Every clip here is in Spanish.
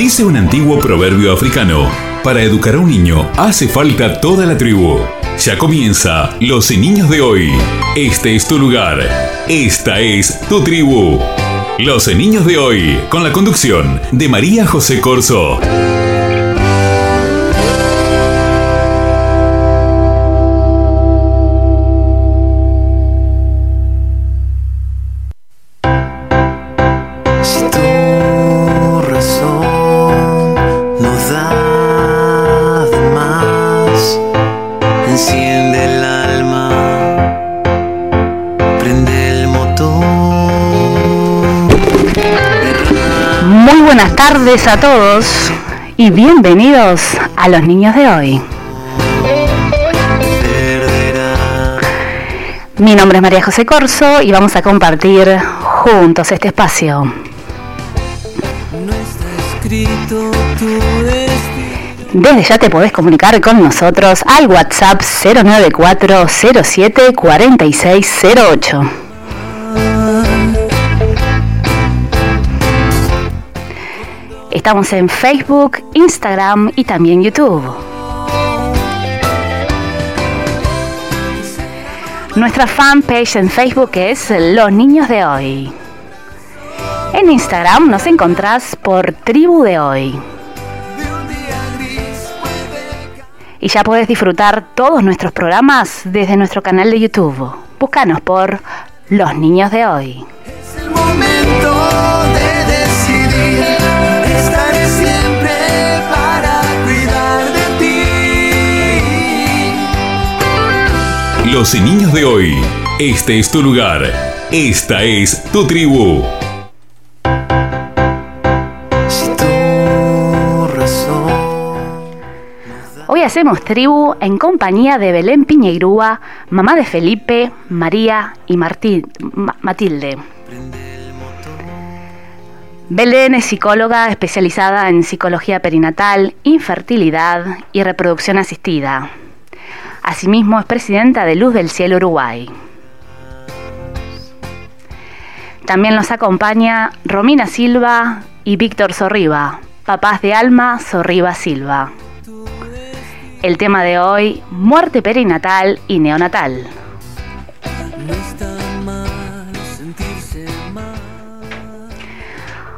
Dice un antiguo proverbio africano, para educar a un niño hace falta toda la tribu. Ya comienza Los Niños de hoy. Este es tu lugar. Esta es tu tribu. Los Niños de hoy, con la conducción de María José Corso. Tardes a todos y bienvenidos a los niños de hoy. Mi nombre es María José Corso y vamos a compartir juntos este espacio. Desde ya te podés comunicar con nosotros al WhatsApp 094 07 4608. Estamos en Facebook, Instagram y también YouTube. Nuestra fanpage en Facebook es Los Niños de Hoy. En Instagram nos encontrás por Tribu de Hoy. Y ya puedes disfrutar todos nuestros programas desde nuestro canal de YouTube. Búscanos por Los Niños de Hoy. Es el momento Los niños de hoy. Este es tu lugar. Esta es tu tribu. Hoy hacemos tribu en compañía de Belén Piñeirúa, mamá de Felipe, María y Matilde. Belén es psicóloga especializada en psicología perinatal, infertilidad y reproducción asistida. Asimismo, es presidenta de Luz del Cielo Uruguay. También nos acompaña Romina Silva y Víctor Sorriba, papás de Alma Sorriba Silva. El tema de hoy, muerte perinatal y neonatal.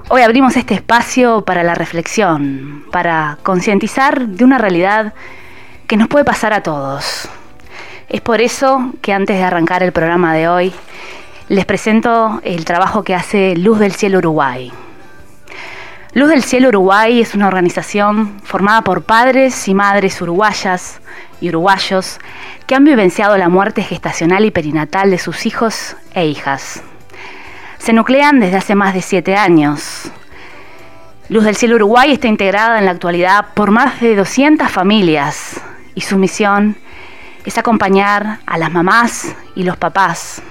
Hoy abrimos este espacio para la reflexión, para concientizar de una realidad que nos puede pasar a todos. Es por eso que antes de arrancar el programa de hoy, les presento el trabajo que hace Luz del Cielo Uruguay. Luz del Cielo Uruguay es una organización formada por padres y madres uruguayas y uruguayos que han vivenciado la muerte gestacional y perinatal de sus hijos e hijas. Se nuclean desde hace más de siete años. Luz del Cielo Uruguay está integrada en la actualidad por más de 200 familias y su misión es acompañar a las mamás y los papás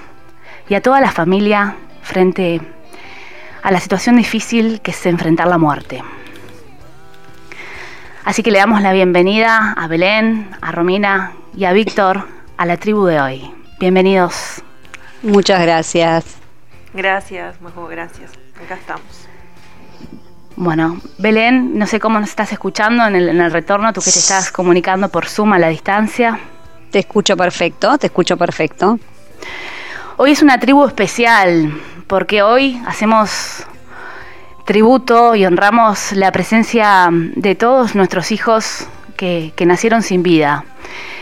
y a toda la familia frente a la situación difícil que es enfrentar la muerte. Así que le damos la bienvenida a Belén, a Romina y a Víctor a la tribu de hoy. Bienvenidos. Muchas gracias. Gracias, Majo, gracias. Acá estamos. Bueno, Belén, no sé cómo nos estás escuchando en el, retorno, tú que te estás comunicando por Zoom a la distancia. Te escucho perfecto, te escucho perfecto. Hoy es una tribu especial, porque hoy hacemos tributo y honramos la presencia de todos nuestros hijos que, que nacieron sin vida.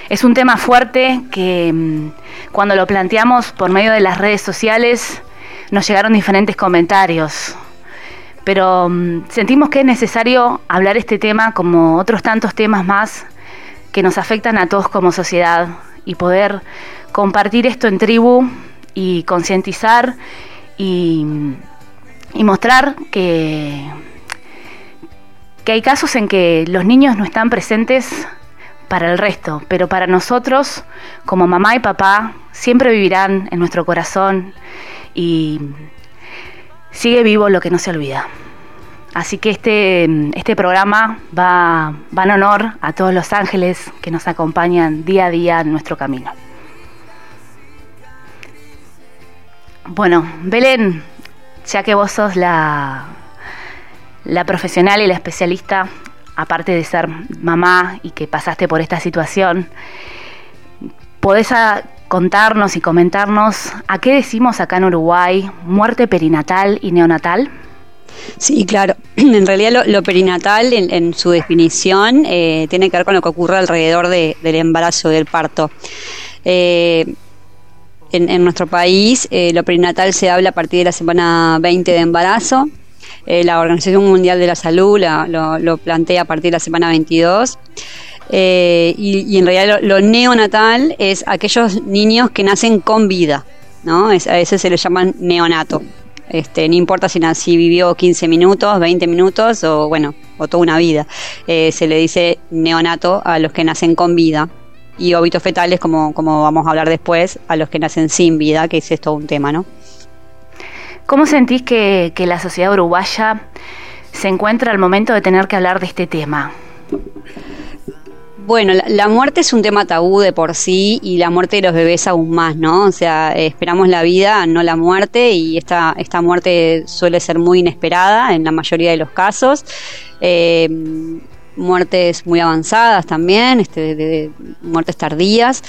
Es un tema fuerte que mm, cuando lo planteamos por medio de las redes sociales nos llegaron diferentes comentarios pero mm, sentimos que es necesario hablar este tema como otros tantos temas más que nos afectan a todos como sociedad y poder compartir esto en tribu y concientizar y, mostrar que, que hay casos en que los niños no están presentes para el resto, pero para nosotros, como mamá y papá, siempre vivirán en nuestro corazón y sigue vivo lo que no se olvida. Así que este, este programa va, va en honor a todos los ángeles que nos acompañan día a día en nuestro camino. Bueno, Belén, ya que vos sos la, la profesional y la especialista, aparte de ser mamá y que pasaste por esta situación, ¿podés contarnos y comentarnos a qué decimos acá en Uruguay muerte perinatal y neonatal? Sí, claro. En realidad lo, perinatal, en, su definición, eh, tiene que ver con lo que ocurre alrededor del embarazo, del parto. Eh, en, nuestro país, eh, lo perinatal se habla a partir de la semana 20 de embarazo. la Organización Mundial de la Salud lo, plantea a partir de la semana 22. Y, en realidad lo, neonatal es aquellos niños que nacen con vida, ¿no? a veces se les llaman neonato. Este, no importa si, vivió 15 minutos, 20 minutos o bueno, o toda una vida. Eh, se le dice neonato a los que nacen con vida y óbitos fetales, como, como vamos a hablar después, a los que nacen sin vida, que es todo un tema, ¿no? ¿Cómo sentís que la sociedad uruguaya se encuentra al momento de tener que hablar de este tema? Bueno, la, muerte es un tema tabú de por sí y la muerte de los bebés aún más, ¿no? O sea, esperamos la vida, no la muerte y esta, esta muerte suele ser muy inesperada en la mayoría de los casos. Eh, muertes muy avanzadas también, este, muertes tardías.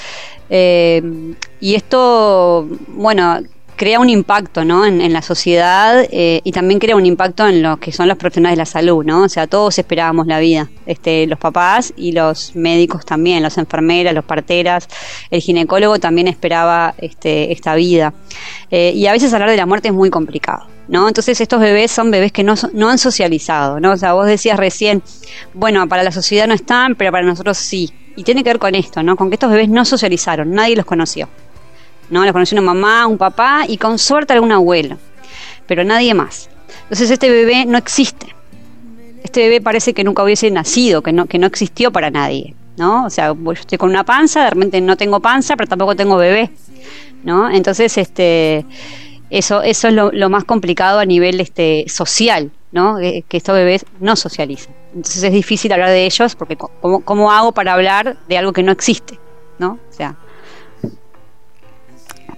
Eh, y esto, bueno, crea un impacto ¿no? en, la sociedad eh, y también crea un impacto en lo que son los profesionales de la salud, ¿no? O sea, todos esperábamos la vida, este, los papás y los médicos también, las enfermeras, los parteras, el ginecólogo también esperaba este, esta vida. Eh, y a veces hablar de la muerte es muy complicado. ¿No? Entonces estos bebés son bebés que no, no han socializado, ¿no? O sea, vos decías recién, bueno, para la sociedad no están, pero para nosotros sí. Y tiene que ver con esto, ¿no? Con que estos bebés no socializaron, nadie los conoció. ¿No? La conoció una mamá, un papá y con suerte algún abuelo, pero nadie más. Entonces este bebé no existe. Este bebé parece que nunca hubiese nacido, que no, que no existió para nadie, ¿no? O sea, yo estoy con una panza, de repente no tengo panza, pero tampoco tengo bebé, ¿no? Entonces, este, eso, eso es lo, más complicado a nivel este, social, ¿no? Que, estos bebés no socializan. Entonces es difícil hablar de ellos porque ¿cómo, ¿cómo hago para hablar de algo que no existe? ¿no? O sea,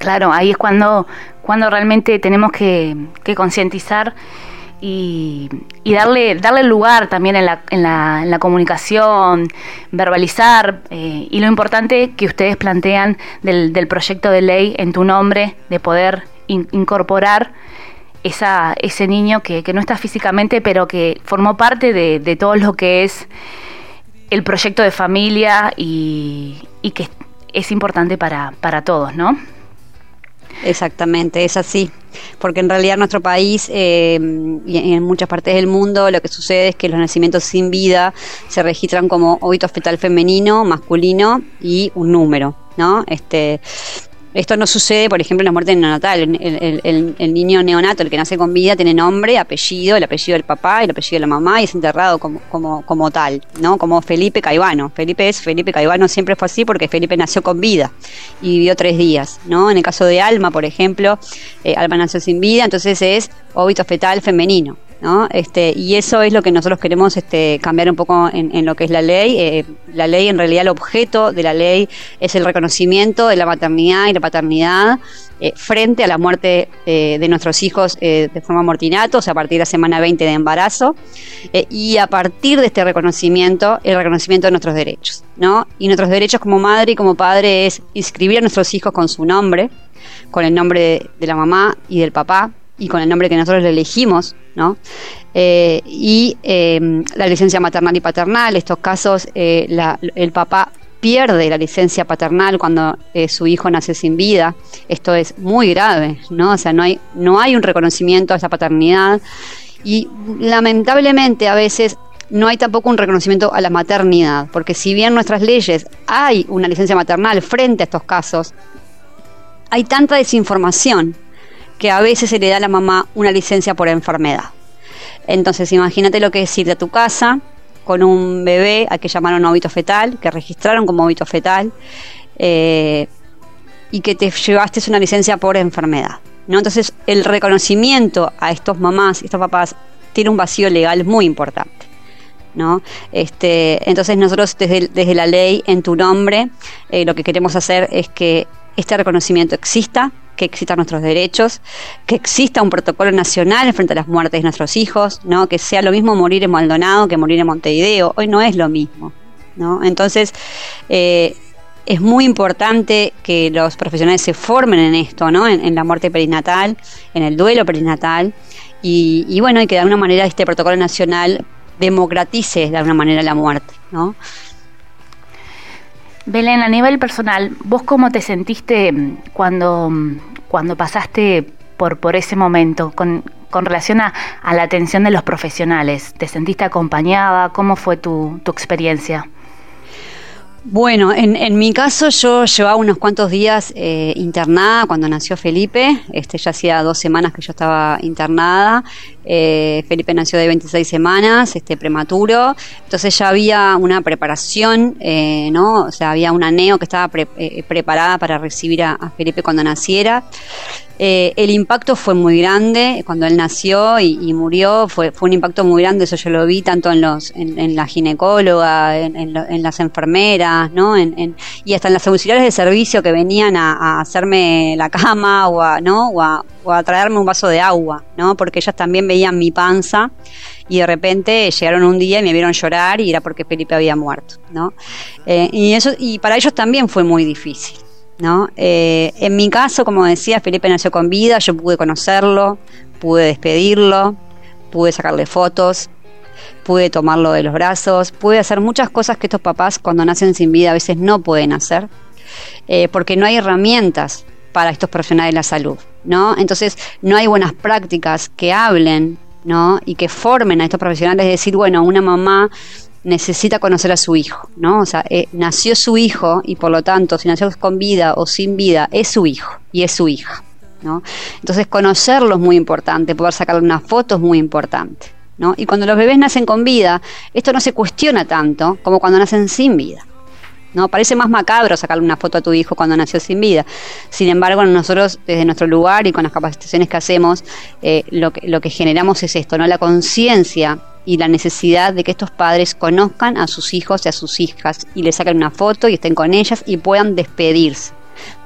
Claro, ahí es cuando, cuando realmente tenemos que, concientizar y, darle, darle lugar también en la, en la, en la comunicación, verbalizar, eh, y lo importante que ustedes plantean del, del, proyecto de ley en tu nombre, de poder incorporar esa, ese niño que, no está físicamente, pero que formó parte de, de todo lo que es el proyecto de familia y, y que es importante para, para todos, ¿no? Exactamente, es así. Porque en realidad en nuestro país eh, y en muchas partes del mundo lo que sucede es que los nacimientos sin vida se registran como óbito fetal femenino, masculino y un número, ¿no? Este, esto no sucede, por ejemplo, en la muerte neonatal. El, el, niño neonato, el que nace con vida, tiene nombre, apellido, el apellido del papá, el apellido de la mamá y es enterrado como, como, como tal, ¿no? Como Felipe Caivano. Felipe es Felipe Caivano, siempre fue así porque Felipe nació con vida y vivió tres días, ¿no? En el caso de Alma, por ejemplo, eh, Alma nació sin vida, entonces es óbito fetal femenino. Este, y eso es lo que nosotros queremos este, cambiar un poco en, lo que es la ley. Eh, la ley, en realidad, el objeto de la ley es el reconocimiento de la maternidad y la paternidad eh, frente a la muerte eh, de nuestros hijos de forma mortinato, o sea, a partir de la semana 20 de embarazo, y a partir de este reconocimiento, el reconocimiento de nuestros derechos, ¿no? Y nuestros derechos como madre y como padre es inscribir a nuestros hijos con su nombre, con el nombre de la mamá y del papá, y con el nombre que nosotros le elegimos, ¿no? Eh, y em, la licencia maternal y paternal, estos casos, eh, el papá pierde la licencia paternal cuando eh, su hijo nace sin vida. Esto es muy grave, ¿no? O sea, no hay, no hay un reconocimiento a esa paternidad y lamentablemente a veces no hay tampoco un reconocimiento a la maternidad, porque si bien en nuestras leyes hay una licencia maternal frente a estos casos, hay tanta desinformación que a veces se le da a la mamá una licencia por enfermedad. Entonces, imagínate lo que es ir a tu casa con un bebé a que llamaron óbito fetal, que registraron como óbito fetal, eh, y que te llevaste una licencia por enfermedad. ¿no? Entonces, el reconocimiento a estos mamás estos papás tiene un vacío legal muy importante. ¿No? Este, entonces nosotros desde, la ley en tu nombre eh, lo que queremos hacer es que este reconocimiento exista, que existan nuestros derechos, que exista un protocolo nacional frente a las muertes de nuestros hijos, ¿no? que sea lo mismo morir en Maldonado que morir en Montevideo. Hoy no es lo mismo. ¿no? Entonces, eh, es muy importante que los profesionales se formen en esto, ¿no? en, la muerte perinatal, en el duelo perinatal, y, bueno, que de alguna manera este protocolo nacional democratice de alguna manera la muerte. ¿no? Belén, a nivel personal, ¿vos cómo te sentiste cuando, cuando pasaste por, por ese momento con, con relación a, la atención de los profesionales? ¿Te sentiste acompañada? ¿Cómo fue tu, tu experiencia? Bueno, en, en, mi caso yo llevaba unos cuantos días eh, internada cuando nació Felipe, este ya hacía dos semanas que yo estaba internada, eh, Felipe nació de 26 semanas, este prematuro, entonces ya había una preparación, eh, ¿no? O sea, había una neo que estaba preparada para recibir a Felipe cuando naciera. Eh, el impacto fue muy grande cuando él nació y, murió, fue, fue, un impacto muy grande, eso yo lo vi tanto en, los, en, la ginecóloga, en, las enfermeras, ¿no? y hasta en las auxiliares de servicio que venían a, hacerme la cama o a, ¿no? O a, traerme un vaso de agua, ¿no? porque ellas también veían mi panza y de repente llegaron un día y me vieron llorar y era porque Felipe había muerto. ¿no? Eh, y, eso, y para ellos también fue muy difícil. ¿No? Eh, en mi caso, como decía, Felipe nació con vida, yo pude conocerlo, pude despedirlo, pude sacarle fotos, pude tomarlo de los brazos, pude hacer muchas cosas que estos papás cuando nacen sin vida a veces no pueden hacer, eh, porque no hay herramientas para estos profesionales de la salud, ¿no? Entonces no hay buenas prácticas que hablen, ¿no? Y que formen a estos profesionales de decir, bueno, una mamá necesita conocer a su hijo, ¿no? O sea, eh, nació su hijo y por lo tanto, si nació con vida o sin vida, es su hijo y es su hija, ¿no? Entonces, conocerlo es muy importante, poder sacarle una foto es muy importante, ¿no? Y cuando los bebés nacen con vida, esto no se cuestiona tanto como cuando nacen sin vida. ¿no? Parece más macabro sacarle una foto a tu hijo cuando nació sin vida. Sin embargo, nosotros, desde nuestro lugar y con las capacitaciones que hacemos, eh, lo, que, lo que generamos es esto, ¿no? La conciencia y la necesidad de que estos padres conozcan a sus hijos y a sus hijas y les saquen una foto y estén con ellas y puedan despedirse.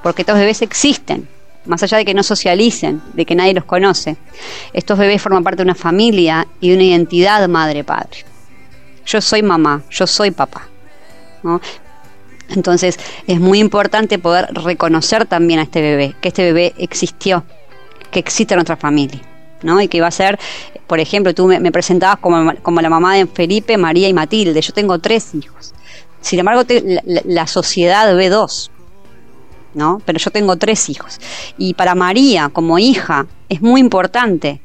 Porque estos bebés existen, más allá de que no socialicen, de que nadie los conoce. Estos bebés forman parte de una familia y de una identidad madre-padre. Yo soy mamá, yo soy papá. Entonces es muy importante poder reconocer también a este bebé, que este bebé existió, que existe en nuestra familia. ¿no? Y que va a ser, por ejemplo, tú me, presentabas como, como, la mamá de Felipe, María y Matilde. Yo tengo tres hijos. Sin embargo, la, sociedad ve dos, ¿no? Pero yo tengo tres hijos. Y para María, como hija, es muy importante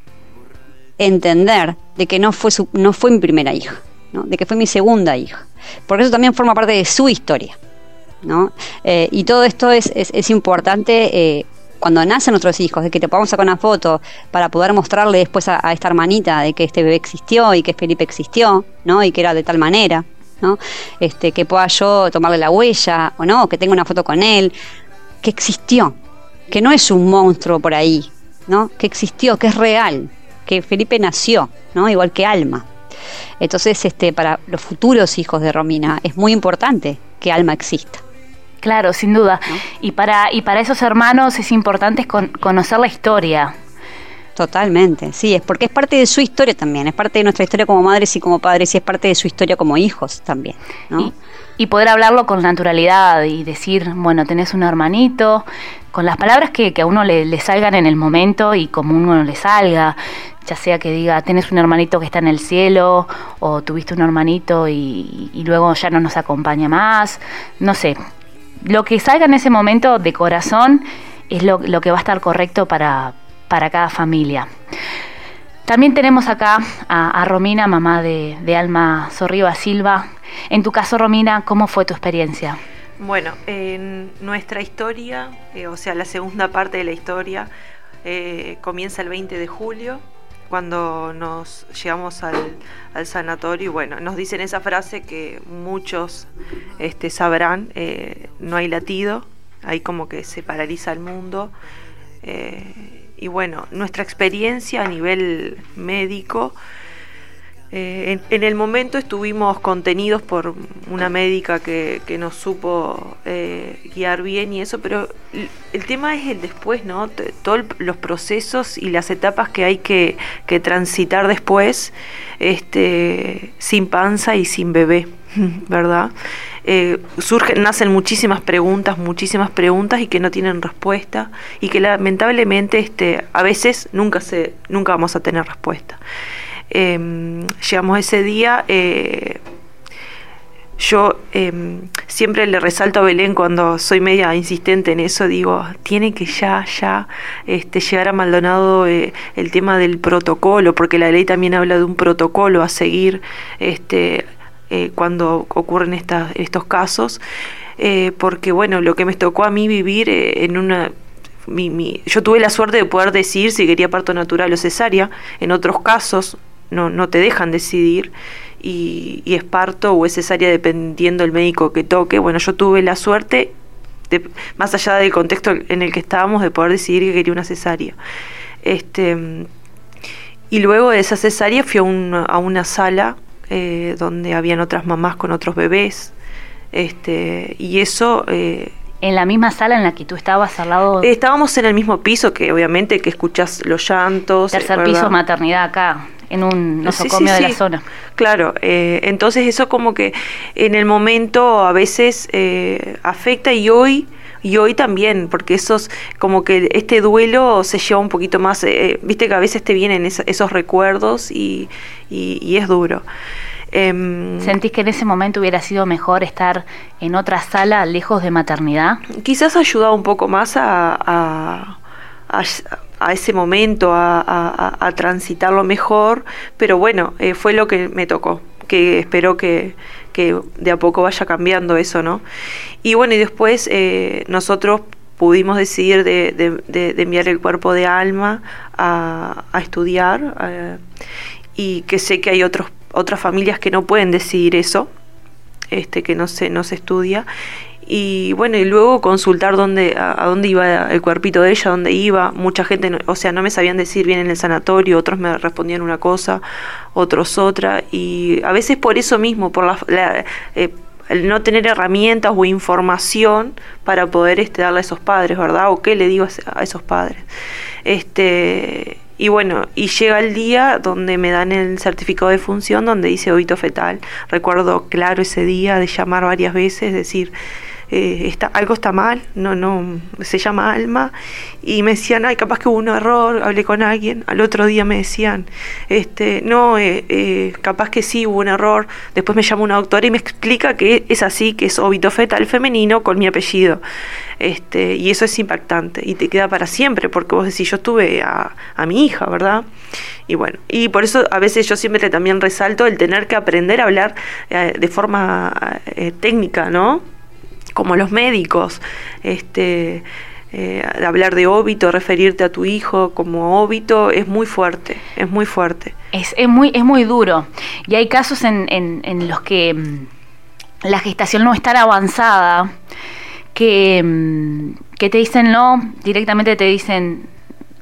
entender de que no fue, no fue mi primera hija, ¿no? de que fue mi segunda hija. Porque eso también forma parte de su historia. ¿no? Eh, y todo esto es, es, importante eh, cuando nacen nuestros hijos, de que te podamos sacar una foto para poder mostrarle después a, esta hermanita de que este bebé existió y que Felipe existió, ¿no? Y que era de tal manera, ¿no? Este, que pueda yo tomarle la huella o no, que tenga una foto con él, que existió, que no es un monstruo por ahí, ¿no? Que existió, que es real, que Felipe nació, ¿no? Igual que Alma. Entonces, este, para los futuros hijos de Romina es muy importante que Alma exista. Claro, sin duda. Y, para, y para esos hermanos es importante conocer la historia. Totalmente, sí, es porque es parte de su historia también, es parte de nuestra historia como madres y como padres y es parte de su historia como hijos también. Y, poder hablarlo con naturalidad y decir, bueno, tenés un hermanito, con las palabras que, a uno le, salgan en el momento y como uno le salga, ya sea que diga, tenés un hermanito que está en el cielo o tuviste un hermanito y, y luego ya no nos acompaña más, no sé, lo que salga en ese momento de corazón es lo, que va a estar correcto para, cada familia. También tenemos acá a, Romina, mamá de, Alma Sorriba Silva. En tu caso, Romina, ¿cómo fue tu experiencia? Bueno, en nuestra historia, eh, o sea, la segunda parte de la historia, eh, comienza el 20 de julio cuando nos llegamos al, sanatorio y bueno, nos dicen esa frase que muchos este, sabrán, eh, no hay latido, ahí como que se paraliza el mundo. Eh, y bueno, nuestra experiencia a nivel médico Eh, en, el momento estuvimos contenidos por una médica que, nos supo eh, guiar bien y eso, pero el, tema es el después, ¿no? Todos los procesos y las etapas que hay que, transitar después, este, sin panza y sin bebé, ¿verdad? Eh, surgen, nacen muchísimas preguntas, muchísimas preguntas y que no tienen respuesta y que lamentablemente este, a veces nunca, se, nunca vamos a tener respuesta. Em, llegamos ese día, eh, yo em, siempre le resalto a Belén cuando soy media insistente en eso, digo, tiene que ya, ya este, llegar a Maldonado eh, el tema del protocolo, porque la ley también habla de un protocolo a seguir este, eh, cuando ocurren estos casos. porque bueno, lo que me tocó a mí vivir en una yo tuve la suerte de poder decir si quería parto natural o cesárea. En otros casos, no, no te dejan decidir y, es parto o es cesárea dependiendo del médico que toque. Bueno, yo tuve la suerte, de, más allá del contexto en el que estábamos, de poder decidir que quería una cesárea. Este, y luego de esa cesárea fui a, a una sala eh, donde habían otras mamás con otros bebés. Este, y eso... Eh, en la misma sala en la que tú estabas al lado. Estábamos en el mismo piso, que obviamente que escuchas los llantos. Tercer piso maternidad acá en un nosocomio de la zona. Claro, eh, entonces eso como que en el momento a veces eh, afecta y hoy y hoy también, porque esos, como que este duelo se lleva un poquito más, eh, viste que a veces te vienen esos recuerdos y, y, es duro. Em, ¿Sentís que en ese momento hubiera sido mejor estar en otra sala lejos de maternidad? Quizás ayudado un poco más a a ese momento, a, transitarlo mejor, pero bueno, eh, fue lo que me tocó, que espero que, de a poco vaya cambiando eso, ¿no? Y bueno, y después eh, nosotros pudimos decidir de, enviar el cuerpo de alma a, estudiar eh, y que sé que hay otros, otras familias que no pueden decidir eso, este, que no se, no se estudia y bueno, y luego consultar dónde, a, dónde iba el cuerpito de ella, dónde iba. Mucha gente, o sea, no me sabían decir bien en el sanatorio, otros me respondían una cosa, otros otra. Y a veces por eso mismo, por la, eh, el no tener herramientas o información para poder este, darle a esos padres, ¿verdad? O qué le digo a esos padres. Este, y bueno, y llega el día donde me dan el certificado de función donde dice óbito fetal. Recuerdo claro ese día de llamar varias veces, decir, eh, está, algo está mal, no, no, se llama Alma, y me decían, ay, capaz que hubo un error, hablé con alguien, al otro día me decían, este, no, eh, eh, capaz que sí hubo un error, después me llama una doctora y me explica que es así, que es óbito fetal femenino con mi apellido, este, y eso es impactante, y te queda para siempre, porque vos decís, yo tuve a, a mi hija, ¿verdad? Y bueno, y por eso a veces yo siempre también resalto el tener que aprender a hablar de forma técnica, ¿no? Como los médicos, este, eh, hablar de óbito, referirte a tu hijo como óbito, es muy fuerte, es muy fuerte. Es, es muy, es muy duro. Y hay casos en, en, los que mm, la gestación no es tan avanzada, que, mm, que te dicen no, directamente te dicen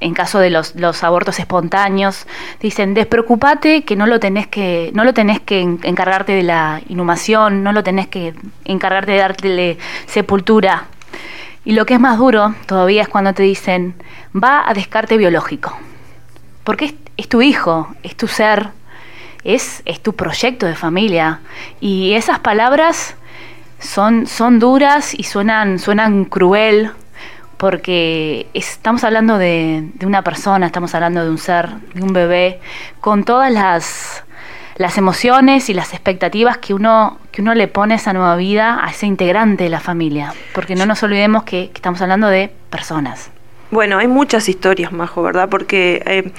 en caso de los, abortos espontáneos, dicen, despreocupate que no lo tenés que, no lo tenés que encargarte de la inhumación, no lo tenés que encargarte de darle sepultura. Y lo que es más duro todavía es cuando te dicen, va a descarte biológico. Porque es, es tu hijo, es tu ser, es, es tu proyecto de familia. Y esas palabras son, son duras y suenan, suenan cruel, porque estamos hablando de, una persona, estamos hablando de un ser, de un bebé, con todas las, las emociones y las expectativas que uno, que uno le pone a esa nueva vida, a ese integrante de la familia, porque no nos olvidemos que, estamos hablando de personas. Bueno, hay muchas historias, Majo, ¿verdad? Porque... Eh,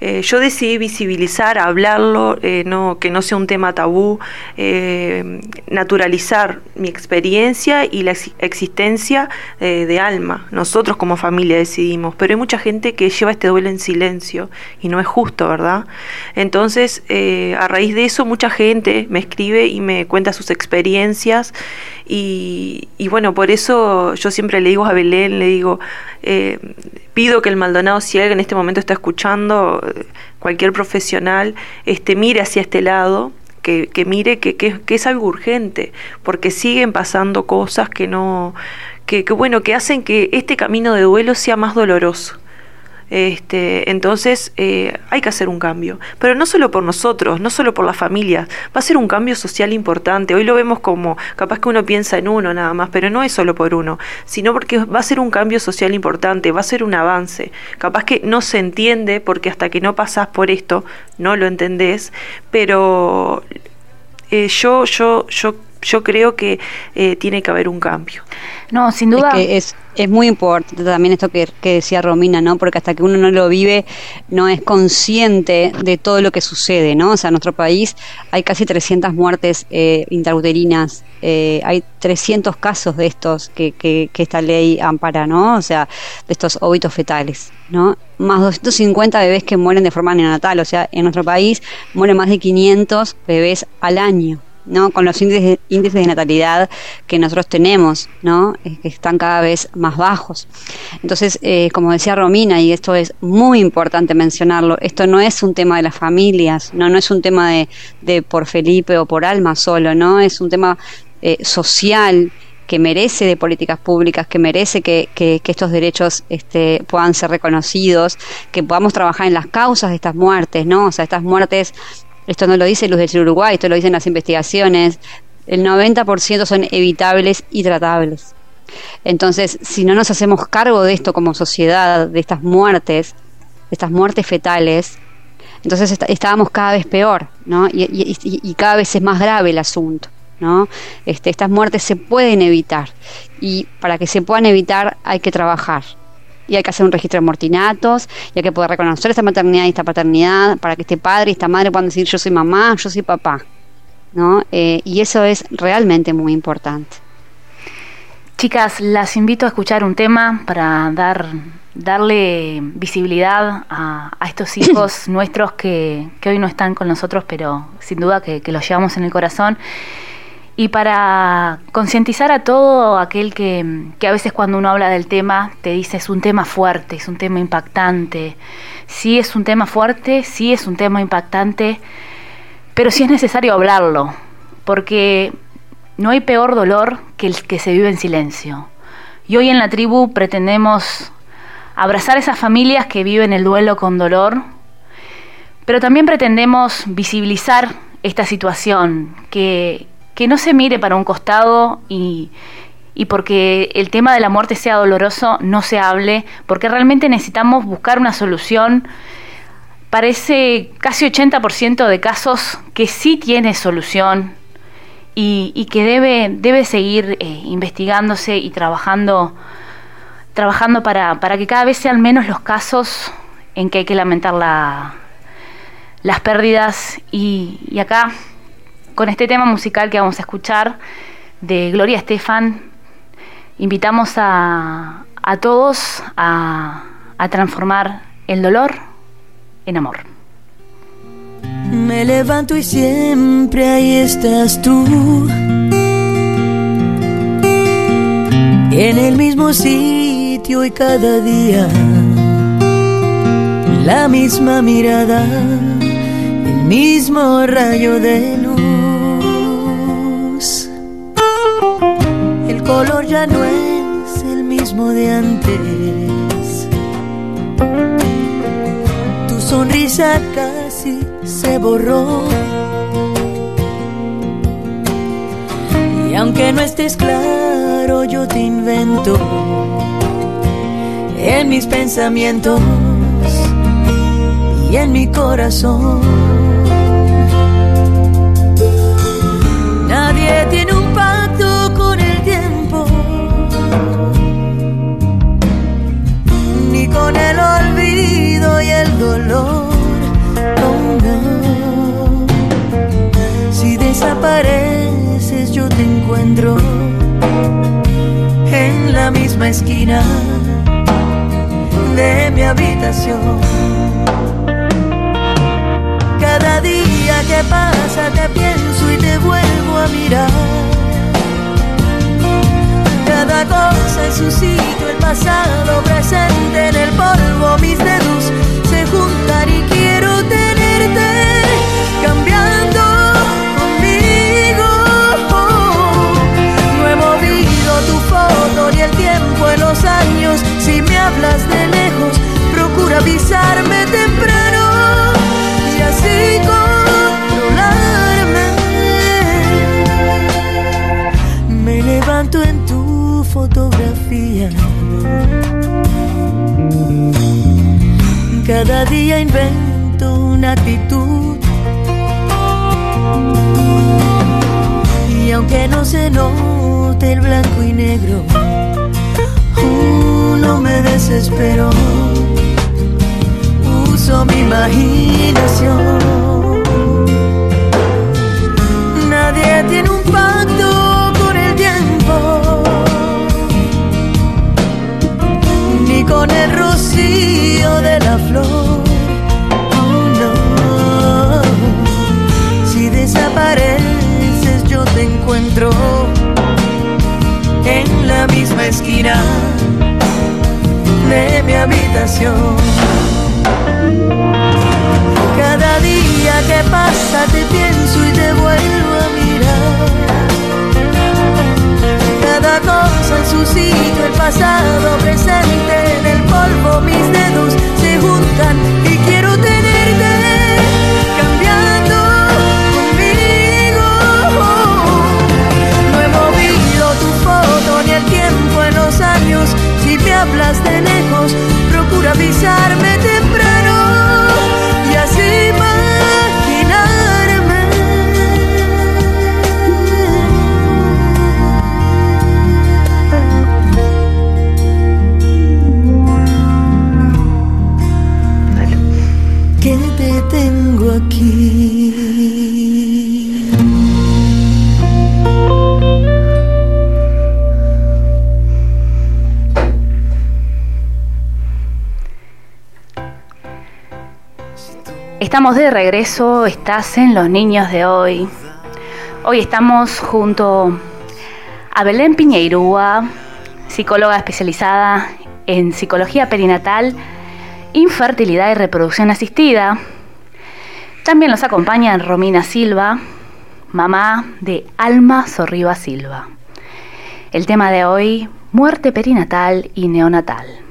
eh, yo decidí visibilizar, hablarlo, eh, que no sea un tema tabú, eh, naturalizar mi experiencia y la existencia de alma. Nosotros como familia decidimos, pero hay mucha gente que lleva este duelo en silencio y no es justo, ¿verdad? Entonces, a raíz de eso, mucha gente me escribe y me cuenta sus experiencias Y, bueno, por eso yo siempre le digo a Belén, le digo, eh, pido que el Maldonado, si alguien en este momento está escuchando, cualquier profesional, este, mire hacia este lado, que, mire que, que, es algo urgente, porque siguen pasando cosas que no, que, que bueno, que hacen que este camino de duelo sea más doloroso. Este, entonces eh, hay que hacer un cambio, pero no solo por nosotros, no solo por las familias, va a ser un cambio social importante. Hoy lo vemos como, capaz que uno piensa en uno nada más, pero no es solo por uno, sino porque va a ser un cambio social importante, va a ser un avance. Capaz que no se entiende porque hasta que no pasás por esto no lo entendés, pero eh, yo, yo, yo, yo creo que eh, tiene que haber un cambio. No, sin duda. Es es, muy importante también esto que, decía Romina, ¿no? Porque hasta que uno no lo vive, no es consciente de todo lo que sucede, ¿no? O sea, en nuestro país hay casi 300 muertes eh, intrauterinas, eh, hay 300 casos de estos que, que, esta ley ampara, ¿no? O sea, de estos óbitos fetales, ¿no? Más 250 bebés que mueren de forma neonatal, o sea, en nuestro país mueren más de 500 bebés al año. ¿No? con los índices, índices de natalidad que nosotros tenemos, ¿no? que están cada vez más bajos. Entonces, eh, como decía Romina, y esto es muy importante mencionarlo, esto no es un tema de las familias, no, no es un tema de, de por Felipe o por Alma solo, ¿no? es un tema eh, social que merece de políticas públicas, que merece que, que, que, estos derechos este, puedan ser reconocidos, que podamos trabajar en las causas de estas muertes, ¿no? O sea, estas muertes esto no lo dice Luz del Uruguay, esto lo dicen las investigaciones, el 90% son evitables y tratables. Entonces, si no nos hacemos cargo de esto como sociedad, de estas muertes, de estas muertes fetales, entonces estábamos cada vez peor, ¿no? Y, cada vez es más grave el asunto, ¿no? Este, estas muertes se pueden evitar y para que se puedan evitar hay que trabajar, y hay que hacer un registro de mortinatos y hay que poder reconocer esta maternidad y esta paternidad para que este padre y esta madre puedan decir yo soy mamá, yo soy papá. ¿no? Eh, y eso es realmente muy importante. Chicas, las invito a escuchar un tema para dar, darle visibilidad a, estos hijos nuestros que, hoy no están con nosotros, pero sin duda que, que los llevamos en el corazón y para concientizar a todo aquel que, a veces cuando uno habla del tema te dice es un tema fuerte, es un tema impactante. Sí es un tema fuerte, sí es un tema impactante, pero sí es necesario hablarlo, porque no hay peor dolor que el que se vive en silencio. Y hoy en la tribu pretendemos abrazar a esas familias que viven el duelo con dolor, pero también pretendemos visibilizar esta situación que, que no se mire para un costado y, porque el tema de la muerte sea doloroso, no se hable, porque realmente necesitamos buscar una solución para ese casi 80% de casos que sí tiene solución y, que debe, debe seguir eh, investigándose y trabajando, trabajando para, para, que cada vez sean menos los casos en que hay que lamentar la, las pérdidas. Y, y acá con este tema musical que vamos a escuchar de Gloria Estefan, invitamos a, todos a, a transformar el dolor en amor. Me levanto y siempre ahí estás tú. En el mismo sitio y cada día. La misma mirada, el mismo rayo de luz color ya no es el mismo de antes. Tu sonrisa casi se borró. Y aunque no estés claro, yo te invento en mis pensamientos y en mi corazón. Nadie tiene un con el olvido y el dolor. Si desapareces yo te encuentro en la misma esquina de mi habitación. Cada día que pasa te pienso y te vuelvo a mirar Cada cosa en su sitio, el pasado presente en el polvo, mis dedos se juntan y quiero tenerte cambiando conmigo. No he movido tu foto ni el tiempo en los años. Si me hablas de lejos, procura avisarme temprano Cada día invento una actitud. Y aunque no se note el blanco y negro, uh, me desespero. Uso mi imaginación. Nadie tiene un pacto con el tiempo. Ni con el rocío de pasado presente en el polvo, mis dedos se juntan y quiero tenerte cambiando conmigo. No he movido tu foto ni el tiempo en los años. Si me hablas de lejos, procura avisarme Estamos de regreso, estás en Los Niños de Hoy. Hoy estamos junto a Belén Piñeirúa, psicóloga especializada en psicología perinatal, infertilidad y reproducción asistida. También nos acompaña Romina Silva, mamá de Alma Sorriba Silva. El tema de hoy, muerte perinatal y neonatal.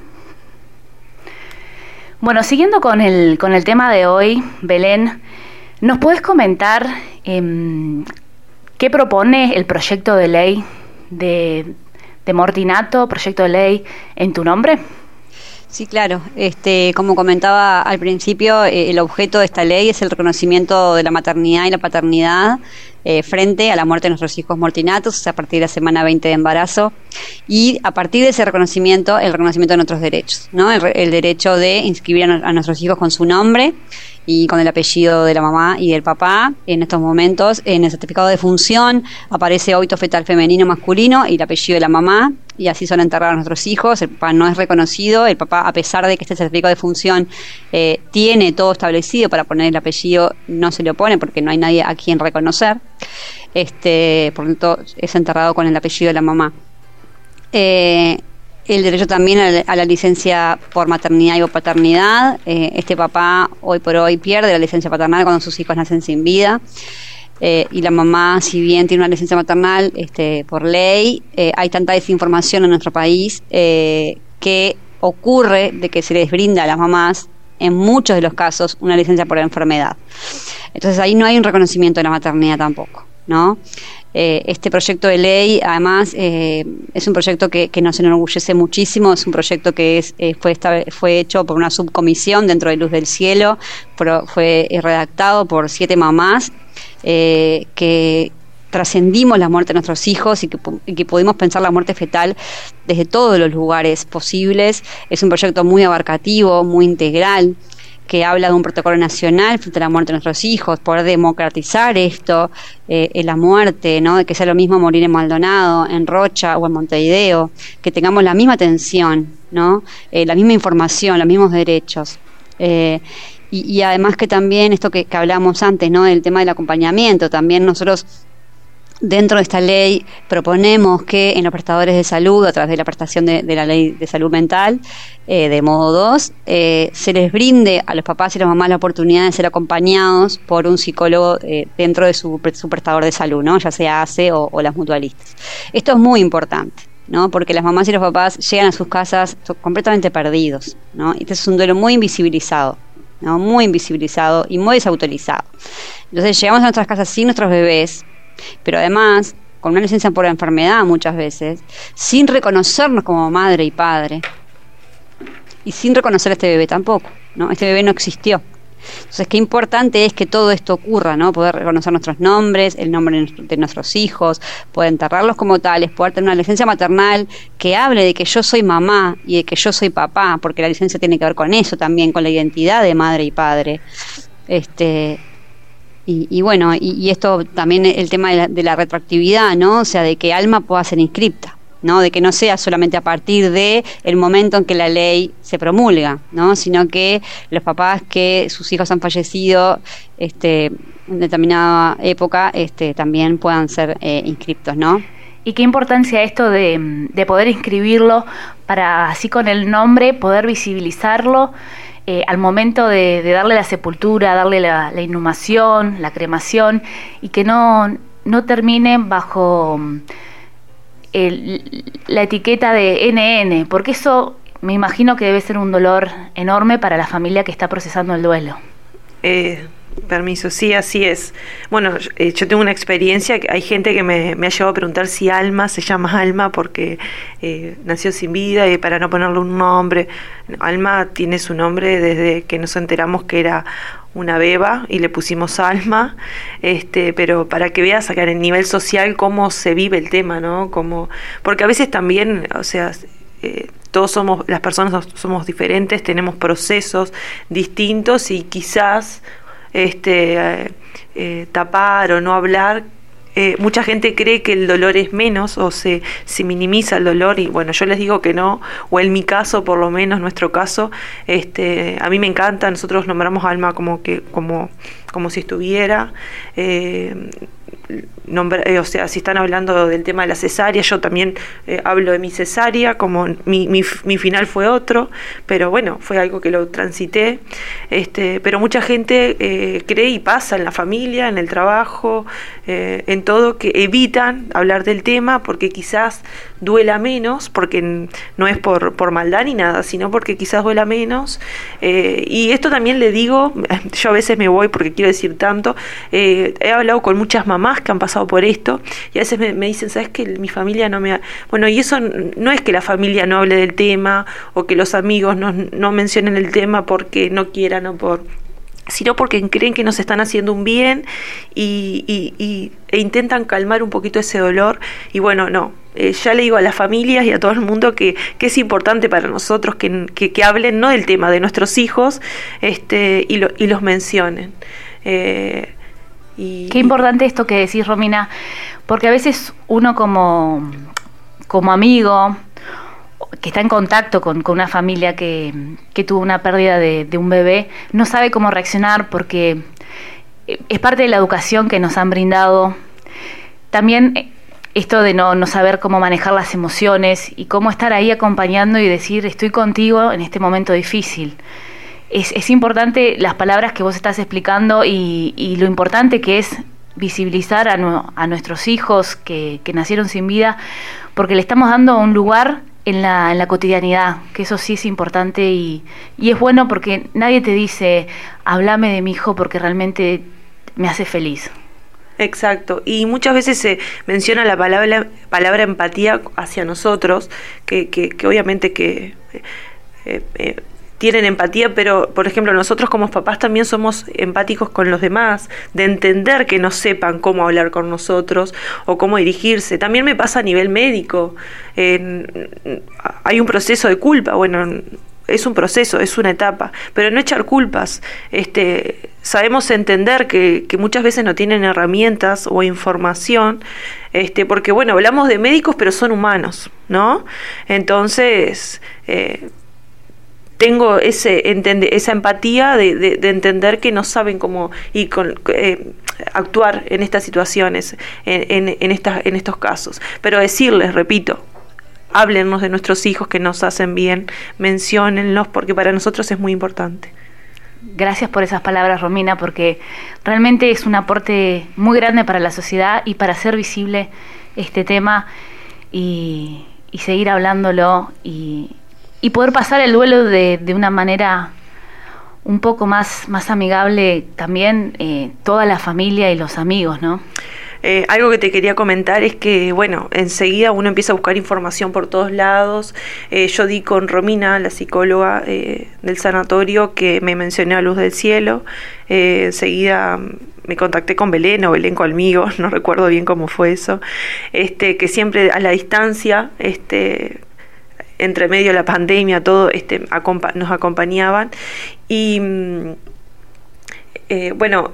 Bueno, siguiendo con el, con el tema de hoy, Belén, ¿nos puedes comentar em, qué propone el proyecto de ley de, Mortinato, proyecto de ley en tu nombre? Sí, claro. Este, como comentaba al principio, eh, el objeto de esta ley es el reconocimiento de la maternidad y la paternidad eh, frente a la muerte de nuestros hijos mortinatos, o sea, a partir de la semana 20 de embarazo, y a partir de ese reconocimiento, el reconocimiento de nuestros derechos, ¿no? El, el derecho de inscribir a, nuestros hijos con su nombre y con el apellido de la mamá y del papá. En estos momentos, en el certificado de función aparece oito fetal femenino masculino y el apellido de la mamá, y así son enterrados nuestros hijos. El papá no es reconocido, el papá, a pesar de que este certificado de función eh, tiene todo establecido para poner el apellido, no se le opone porque no hay nadie a quien reconocer. Este, por lo tanto, es enterrado con el apellido de la mamá. Eh, el derecho también a la, licencia por maternidad y o paternidad. Eh, este papá hoy por hoy pierde la licencia paternal cuando sus hijos nacen sin vida. Eh, y la mamá, si bien tiene una licencia maternal este, por ley, hay tanta desinformación en nuestro país que ocurre de que se les brinda a las mamás, en muchos de los casos, una licencia por enfermedad. Entonces ahí no hay un reconocimiento de la maternidad tampoco, ¿no? Eh, este proyecto de ley, además, eh, es un proyecto que, que, nos enorgullece muchísimo, es un proyecto que es, eh, fue, fue hecho por una subcomisión dentro de Luz del Cielo, pero fue redactado por siete mamás que trascendimos la muerte de nuestros hijos y que, y que, pudimos pensar la muerte fetal desde todos los lugares posibles. Es un proyecto muy abarcativo, muy integral que habla de un protocolo nacional frente a la muerte de nuestros hijos, poder democratizar esto, eh, la muerte, ¿no? de que sea lo mismo morir en Maldonado, en Rocha o en Montevideo, que tengamos la misma atención, ¿no? Eh, la misma información, los mismos derechos. Eh, y, y, además que también esto que, que hablamos antes, ¿no? del tema del acompañamiento, también nosotros Dentro de esta ley proponemos que en los prestadores de salud, a través de la prestación de, la ley de salud mental, eh, de modo 2, eh, se les brinde a los papás y las mamás la oportunidad de ser acompañados por un psicólogo eh, dentro de su, prestador de salud, ¿no? ya sea ACE o, o, las mutualistas. Esto es muy importante. ¿no? porque las mamás y los papás llegan a sus casas completamente perdidos. ¿no? Este es un duelo muy invisibilizado. ¿no? muy invisibilizado y muy desautorizado. Entonces llegamos a nuestras casas sin nuestros bebés, pero además con una licencia por enfermedad muchas veces, sin reconocernos como madre y padre, y sin reconocer a este bebé tampoco, ¿no? Este bebé no existió. Entonces, qué importante es que todo esto ocurra, ¿no? Poder reconocer nuestros nombres, el nombre de nuestros hijos, poder enterrarlos como tales, poder tener una licencia maternal que hable de que yo soy mamá y de que yo soy papá, porque la licencia tiene que ver con eso también, con la identidad de madre y padre. Este, y, bueno, y, esto también el tema de la, de la, retroactividad, ¿no? O sea, de que Alma pueda ser inscripta, ¿no? De que no sea solamente a partir de el momento en que la ley se promulga, ¿no? Sino que los papás que sus hijos han fallecido este, en determinada época este, también puedan ser eh, inscriptos, ¿no? Y qué importancia esto de, de poder inscribirlo para así con el nombre poder visibilizarlo eh, al momento de, darle la sepultura, darle la, inhumación, la cremación, y que no, no termine bajo mm, la etiqueta de NN, porque eso me imagino que debe ser un dolor enorme para la familia que está procesando el duelo. Eh, Permiso, sí, así es. Bueno, eh, yo tengo una experiencia, hay gente que me, ha llevado a preguntar si Alma se llama Alma porque eh, nació sin vida y para no ponerle un nombre. Alma tiene su nombre desde que nos enteramos que era una beba y le pusimos Alma, este, pero para que veas acá en el nivel social cómo se vive el tema, ¿no? Como, porque a veces también, o sea, eh, todos somos, las personas somos diferentes, tenemos procesos distintos y quizás este, eh, eh, tapar o no hablar, eh, mucha gente cree que el dolor es menos o se, se, minimiza el dolor y bueno, yo les digo que no, o en mi caso, por lo menos nuestro caso, este, a mí me encanta, nosotros nombramos alma como que, como, como si estuviera. O sea, si están hablando del tema de la cesárea, yo también eh, hablo de mi cesárea, como mi, mi, final fue otro, pero bueno, fue algo que lo transité, este, pero mucha gente eh, cree y pasa en la familia, en el trabajo, en todo, que evitan hablar del tema porque quizás duela menos, porque no es por, por maldad ni nada, sino porque quizás duela menos, y esto también le digo, yo a veces me voy porque quiero decir tanto, he hablado con muchas mamás que han pasado por esto y a veces me, dicen, ¿sabes que mi familia no me... Bueno, y eso no es que la familia no hable del tema o que los amigos no, no mencionen el tema porque no quieran o por sino porque creen que nos están haciendo un bien y, e intentan calmar un poquito ese dolor. Y bueno, no, eh, ya le digo a las familias y a todo el mundo que, que es importante para nosotros que, que, hablen no del tema de nuestros hijos este, y, lo, y los mencionen. Eh, Qué importante esto que decís, Romina, porque a veces uno como, como amigo, que está en contacto con, una familia que, tuvo una pérdida de, un bebé, no sabe cómo reaccionar porque es parte de la educación que nos han brindado. También esto de no, no saber cómo manejar las emociones y cómo estar ahí acompañando y decir estoy contigo en este momento difícil es, importante las palabras que vos estás explicando y, lo importante que es visibilizar a, nuestros hijos que, nacieron sin vida, porque le estamos dando un lugar en la, en la cotidianidad, que eso sí es importante y, y, es bueno porque nadie te dice, háblame de mi hijo porque realmente me hace feliz. Exacto, y muchas veces se menciona la palabra, palabra empatía hacia nosotros, que, que, obviamente que... Eh, eh, tienen empatía, pero por ejemplo nosotros como papás también somos empáticos con los demás, de entender que no sepan cómo hablar con nosotros o cómo dirigirse. También me pasa a nivel médico. hay un proceso de culpa, bueno, es un proceso, es una etapa, pero no echar culpas. Este, sabemos entender que, que, muchas veces no tienen herramientas o información, este, porque bueno, hablamos de médicos, pero son humanos, ¿no? Entonces, eh, tengo ese entende, esa empatía de, de, entender que no saben cómo y eh, actuar en estas situaciones, en, estas, en estos casos. Pero decirles, repito, háblennos de nuestros hijos que nos hacen bien, menciónenlos, porque para nosotros es muy importante. Gracias por esas palabras, Romina, porque realmente es un aporte muy grande para la sociedad y para hacer visible este tema y, y seguir hablándolo y, y poder pasar el duelo de, de una manera un poco más, más amigable también eh, toda la familia y los amigos, ¿no? Eh, algo que te quería comentar es que, bueno, enseguida uno empieza a buscar información por todos lados. Eh, yo di con Romina, la psicóloga del sanatorio, que me mencionó a Luz del Cielo. enseguida me contacté con Belén o Belén conmigo, no recuerdo bien cómo fue eso. Este, que siempre a la distancia, este, entre medio de la pandemia, todo este, nos acompañaban. Y mm, bueno,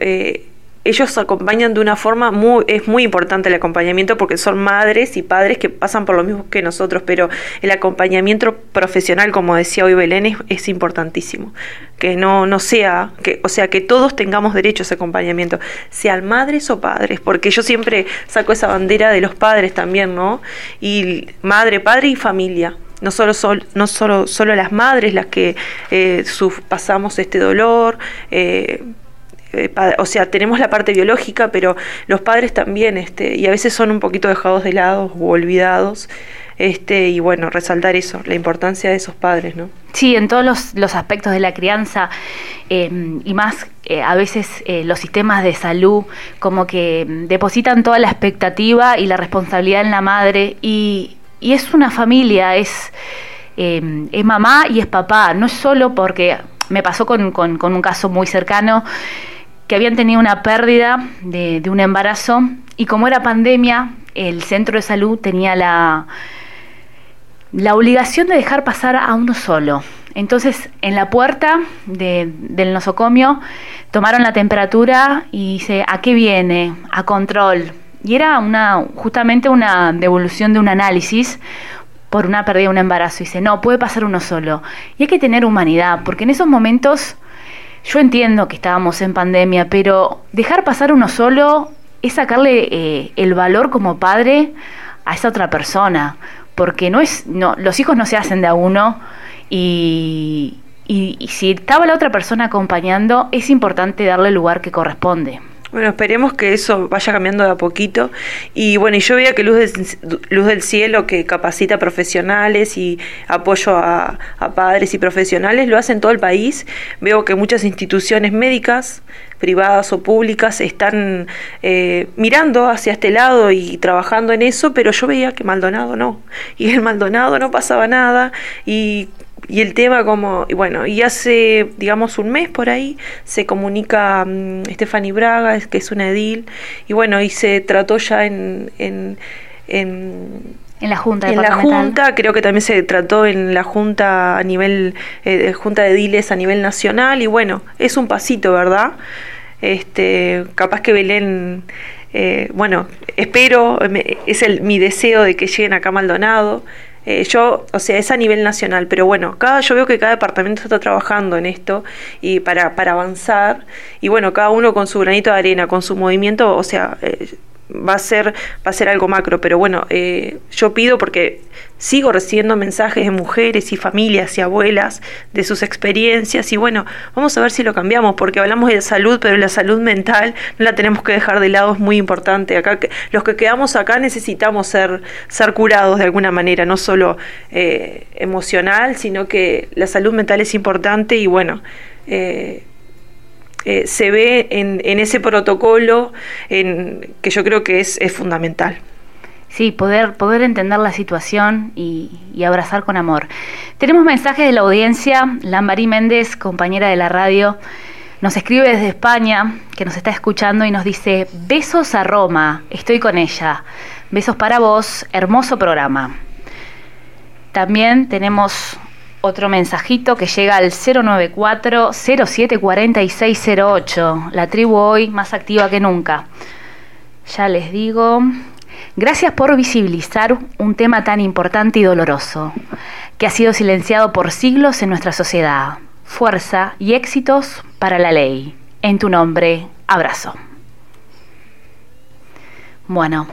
ellos acompañan de una forma muy, es muy importante el acompañamiento porque son madres y padres que pasan por lo mismo que nosotros, pero el acompañamiento profesional, como decía hoy Belén, es, importantísimo. Que no, no sea, que, o sea, que todos tengamos derecho a ese acompañamiento, sean madres o padres, porque yo siempre saco esa bandera de los padres también, ¿no? Y madre, padre y familia no solo, sol, no solo, solo las madres las que eh, pasamos este dolor, eh, eh, o sea, tenemos la parte biológica, pero los padres también, este, y a veces son un poquito dejados de lado o olvidados. Este, y bueno, resaltar eso, la importancia de esos padres, ¿no? Sí, en todos los, aspectos de la crianza em, y más a veces los sistemas de salud como que depositan toda la expectativa y la responsabilidad en la madre y, y es una familia, es, em, es mamá y es papá, no es solo porque me pasó con, con, un caso muy cercano que habían tenido una pérdida de, un embarazo y como era pandemia, el centro de salud tenía la, la obligación de dejar pasar a uno solo. Entonces, en la puerta del nosocomio tomaron la temperatura y dice, ¿a qué viene? A control. Y era una, justamente una devolución de un análisis por una pérdida de un embarazo. Y dice, no, puede pasar uno solo. Y hay que tener humanidad, porque en esos momentos yo entiendo que estábamos en pandemia, pero dejar pasar uno solo es sacarle eh, el valor como padre a esa otra persona, porque no es, no, los hijos no se hacen de a uno y, y si estaba la otra persona acompañando, es importante darle el lugar que corresponde. Bueno, esperemos que eso vaya cambiando de a poquito. Y bueno, y yo veía que Luz del, Luz del Cielo, que capacita profesionales y apoyo a, padres y profesionales, lo hace en todo el país. Veo que muchas instituciones médicas, privadas o públicas, están eh, mirando hacia este lado y trabajando en eso, pero yo veía que Maldonado no. Y en Maldonado no pasaba nada. Y y el tema como, y bueno, y hace, digamos, un mes por ahí se comunica um, Stephanie Braga, que es una edil, y bueno, y se trató ya en, en, en en la Junta En la Junta, creo que también se trató en la Junta a nivel, eh, Junta de Ediles a nivel nacional, y bueno, es un pasito, ¿verdad? Este, capaz que Belén, eh, bueno, espero, es el, mi deseo de que lleguen acá a Maldonado, eh, yo, o sea, es a nivel nacional, pero bueno, cada, yo veo que cada departamento está trabajando en esto y para, para avanzar, y bueno, cada uno con su granito de arena, con su movimiento, o sea, eh, va a ser va a ser algo macro pero bueno eh, yo pido porque sigo recibiendo mensajes de mujeres y familias y abuelas de sus experiencias y bueno vamos a ver si lo cambiamos porque hablamos de salud pero la salud mental no la tenemos que dejar de lado es muy importante acá los que quedamos acá necesitamos ser ser curados de alguna manera no solo eh, emocional sino que la salud mental es importante y bueno eh, eh, se ve en, ese protocolo en, que yo creo que es, fundamental. Sí, poder, poder entender la situación y, abrazar con amor. Tenemos mensajes de la audiencia. Lambarí Méndez, compañera de la radio, nos escribe desde España, que nos está escuchando y nos dice, besos a Roma, estoy con ella. Besos para vos, hermoso programa. También tenemos otro mensajito que llega al 094-074608. La tribu hoy más activa que nunca. Ya les digo. Gracias por visibilizar un tema tan importante y doloroso, que ha sido silenciado por siglos en nuestra sociedad. Fuerza y éxitos para la ley. En tu nombre, abrazo. Bueno,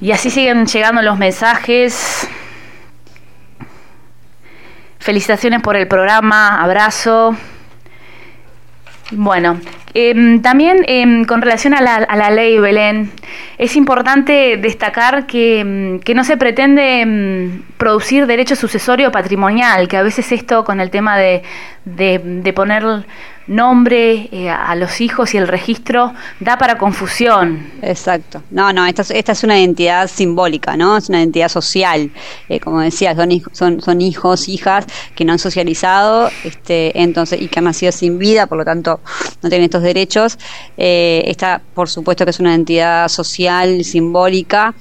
y así siguen llegando los mensajes. Felicitaciones por el programa, abrazo. Bueno, Em, también em, con relación a la, ley, Belén, es importante destacar que, em, no se pretende producir derecho sucesorio patrimonial, que a veces esto con el tema de, de poner nombre eh, a los hijos y el registro da para confusión. Exacto. No, no, esta, esta es una identidad simbólica, ¿no? Es una identidad social. Eh, como decías, son, son, son hijos, hijas que no han socializado este, entonces y que han nacido sin vida, por lo tanto no tienen estos derechos. Eh, esta, por supuesto, que es una identidad social, simbólica.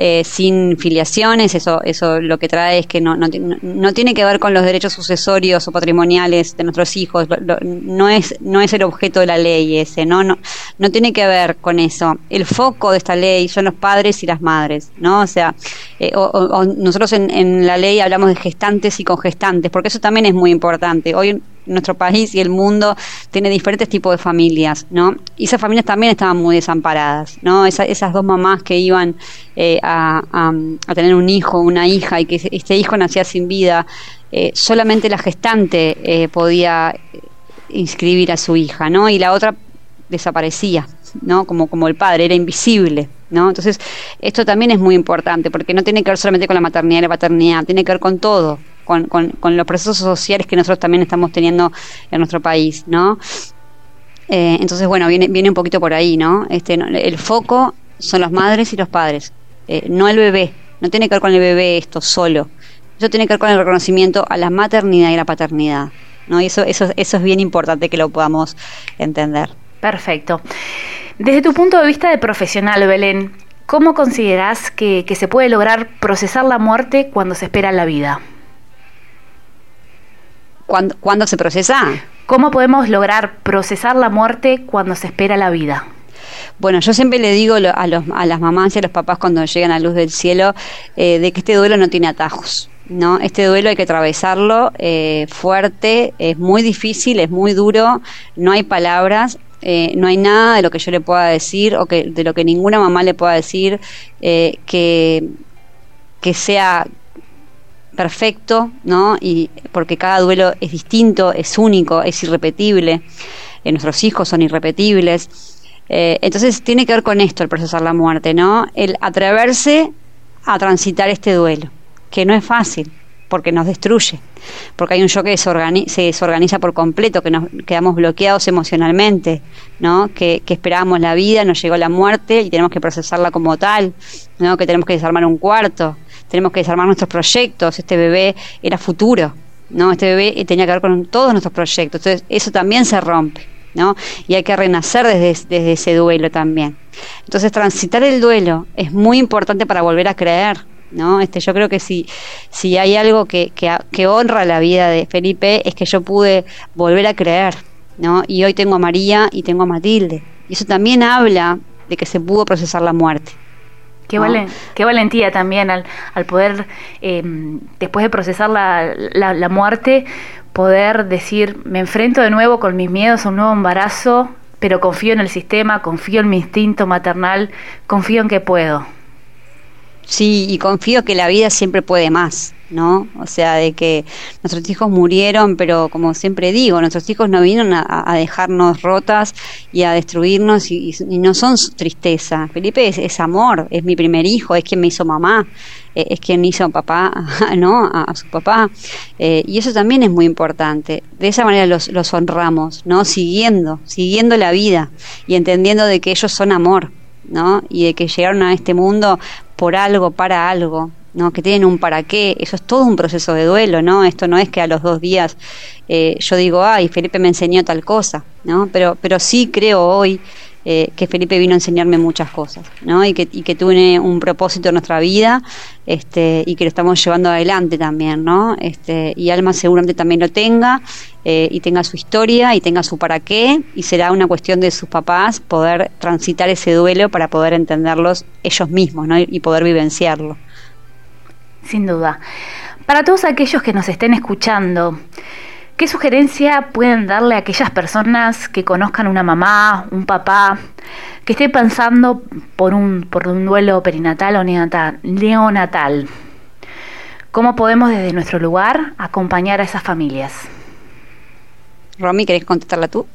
Eh, sin filiaciones, eso, eso lo que trae es que no, no, tiene que ver con los derechos sucesorios o patrimoniales de nuestros hijos, no, es, no es el objeto de la ley ese, ¿no? No, no tiene que ver con eso. El foco de esta ley son los padres y las madres, ¿no? O sea, eh, nosotros en, en la ley hablamos de gestantes y congestantes, porque eso también es muy importante. Hoy nuestro país y el mundo tiene diferentes tipos de familias, ¿no? Y esas familias también estaban muy desamparadas, ¿no? esas dos mamás que iban eh, a, tener un hijo, una hija, y que este hijo nacía sin vida, eh, solamente la gestante eh, podía inscribir a su hija, ¿no? Y la otra desaparecía, ¿no? Como, como el padre, era invisible, ¿no? Entonces, esto también es muy importante, porque no tiene que ver solamente con la maternidad y la paternidad, tiene que ver con todo, con, los procesos sociales que nosotros también estamos teniendo en nuestro país, ¿no? Eh, entonces, bueno, viene, viene un poquito por ahí, ¿no? Este, el foco son las madres y los padres, eh, no el bebé, no tiene que ver con el bebé esto solo, eso tiene que ver con el reconocimiento a la maternidad y la paternidad, ¿no? Y eso, eso, eso es bien importante que lo podamos entender. Perfecto. Desde tu punto de vista de profesional, Belén, ¿cómo consideras que, que se puede lograr procesar la muerte cuando se espera la vida? ¿Cuándo, se procesa? ¿Cómo podemos lograr procesar la muerte cuando se espera la vida? Bueno, yo siempre le digo a, los, a las mamás y a los papás cuando llegan a luz del cielo eh, de que este duelo no tiene atajos. ¿no? Este duelo hay que atravesarlo eh, fuerte, es muy difícil, es muy duro, no hay palabras, eh, no hay nada de lo que yo le pueda decir o que de lo que ninguna mamá le pueda decir que, que sea perfecto, ¿no? Y porque cada duelo es distinto, es único, es irrepetible. Eh, nuestros hijos son irrepetibles. Eh, entonces tiene que ver con esto el procesar la muerte, ¿no? El atreverse a transitar este duelo, que no es fácil, porque nos destruye, porque hay un shock que se desorganiza por completo, que nos quedamos bloqueados emocionalmente, ¿no? Que, que esperábamos la vida, nos llegó la muerte y tenemos que procesarla como tal, ¿no? Que tenemos que desarmar un cuarto, tenemos que desarmar nuestros proyectos, este bebé era futuro, ¿no? Este bebé tenía que ver con todos nuestros proyectos, entonces eso también se rompe, ¿no? Y hay que renacer desde, desde ese duelo también. Entonces transitar el duelo es muy importante para volver a creer, ¿no? Este, yo creo que si, si hay algo que, que, que, honra la vida de Felipe es que yo pude volver a creer, ¿no? Y hoy tengo a María y tengo a Matilde. Y eso también habla de que se pudo procesar la muerte. Qué, qué valentía también al, al poder, eh, después de procesar la, la, muerte, poder decir, me enfrento de nuevo con mis miedos a un nuevo embarazo, pero confío en el sistema, confío en mi instinto maternal, confío en que puedo. Sí, y confío que la vida siempre puede más. ¿no? O sea, de que nuestros hijos murieron, pero como siempre digo, nuestros hijos no vinieron a, dejarnos rotas y a destruirnos y, no son tristeza. Felipe es, amor, es mi primer hijo, es quien me hizo mamá, eh, es quien hizo papá, ¿no? A, su papá. Eh, y eso también es muy importante. De esa manera los, los honramos, ¿no? Siguiendo, siguiendo la vida y entendiendo de que ellos son amor. ¿No? Y de que llegaron a este mundo por algo, para algo, ¿no? que tienen un para qué, eso es todo un proceso de duelo, ¿no? Esto no es que a los dos días eh, yo digo, ay, Felipe me enseñó tal cosa, ¿no? Pero, pero sí creo hoy eh, que Felipe vino a enseñarme muchas cosas, ¿no? Y que, y tiene un propósito en nuestra vida este, y que lo estamos llevando adelante también, ¿no? Este, y Alma seguramente también lo tenga eh, y tenga su historia y tenga su para qué y será una cuestión de sus papás poder transitar ese duelo para poder entenderlos ellos mismos, ¿no? Y poder vivenciarlo. Sin duda. Para todos aquellos que nos estén escuchando, ¿Qué sugerencia pueden darle a aquellas personas que conozcan una mamá, un papá, que esté pasando por un, por un duelo perinatal o neonatal? ¿Cómo podemos desde nuestro lugar acompañar a esas familias? Romy, ¿querés contestarla tú?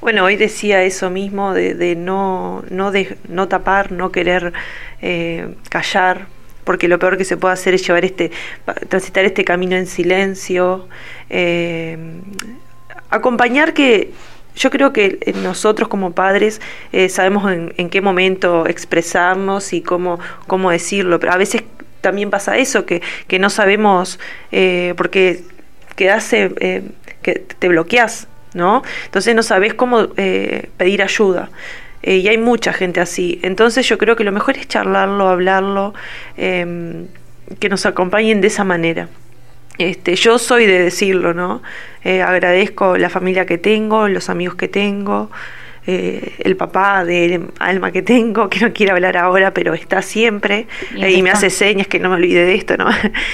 Bueno, hoy decía eso mismo de, no, no, de, no tapar, no querer eh, callar, porque lo peor que se puede hacer es llevar este, transitar este camino en silencio, eh, acompañar que yo creo que nosotros como padres eh, sabemos en, qué momento expresarnos y cómo, cómo decirlo, pero a veces también pasa eso, que, que no sabemos, eh, porque quedas, que te bloqueas, ¿no? Entonces no sabes cómo pedir ayuda. Eh, y hay mucha gente así. Entonces yo creo que lo mejor es charlarlo, hablarlo, em, que nos acompañen de esa manera. Este, yo soy de decirlo, ¿no? Eh, agradezco la familia que tengo, los amigos que tengo, eh, el papá de alma que tengo, que no quiere hablar ahora, pero está siempre y, me hace señas que no me olvide de esto, ¿no?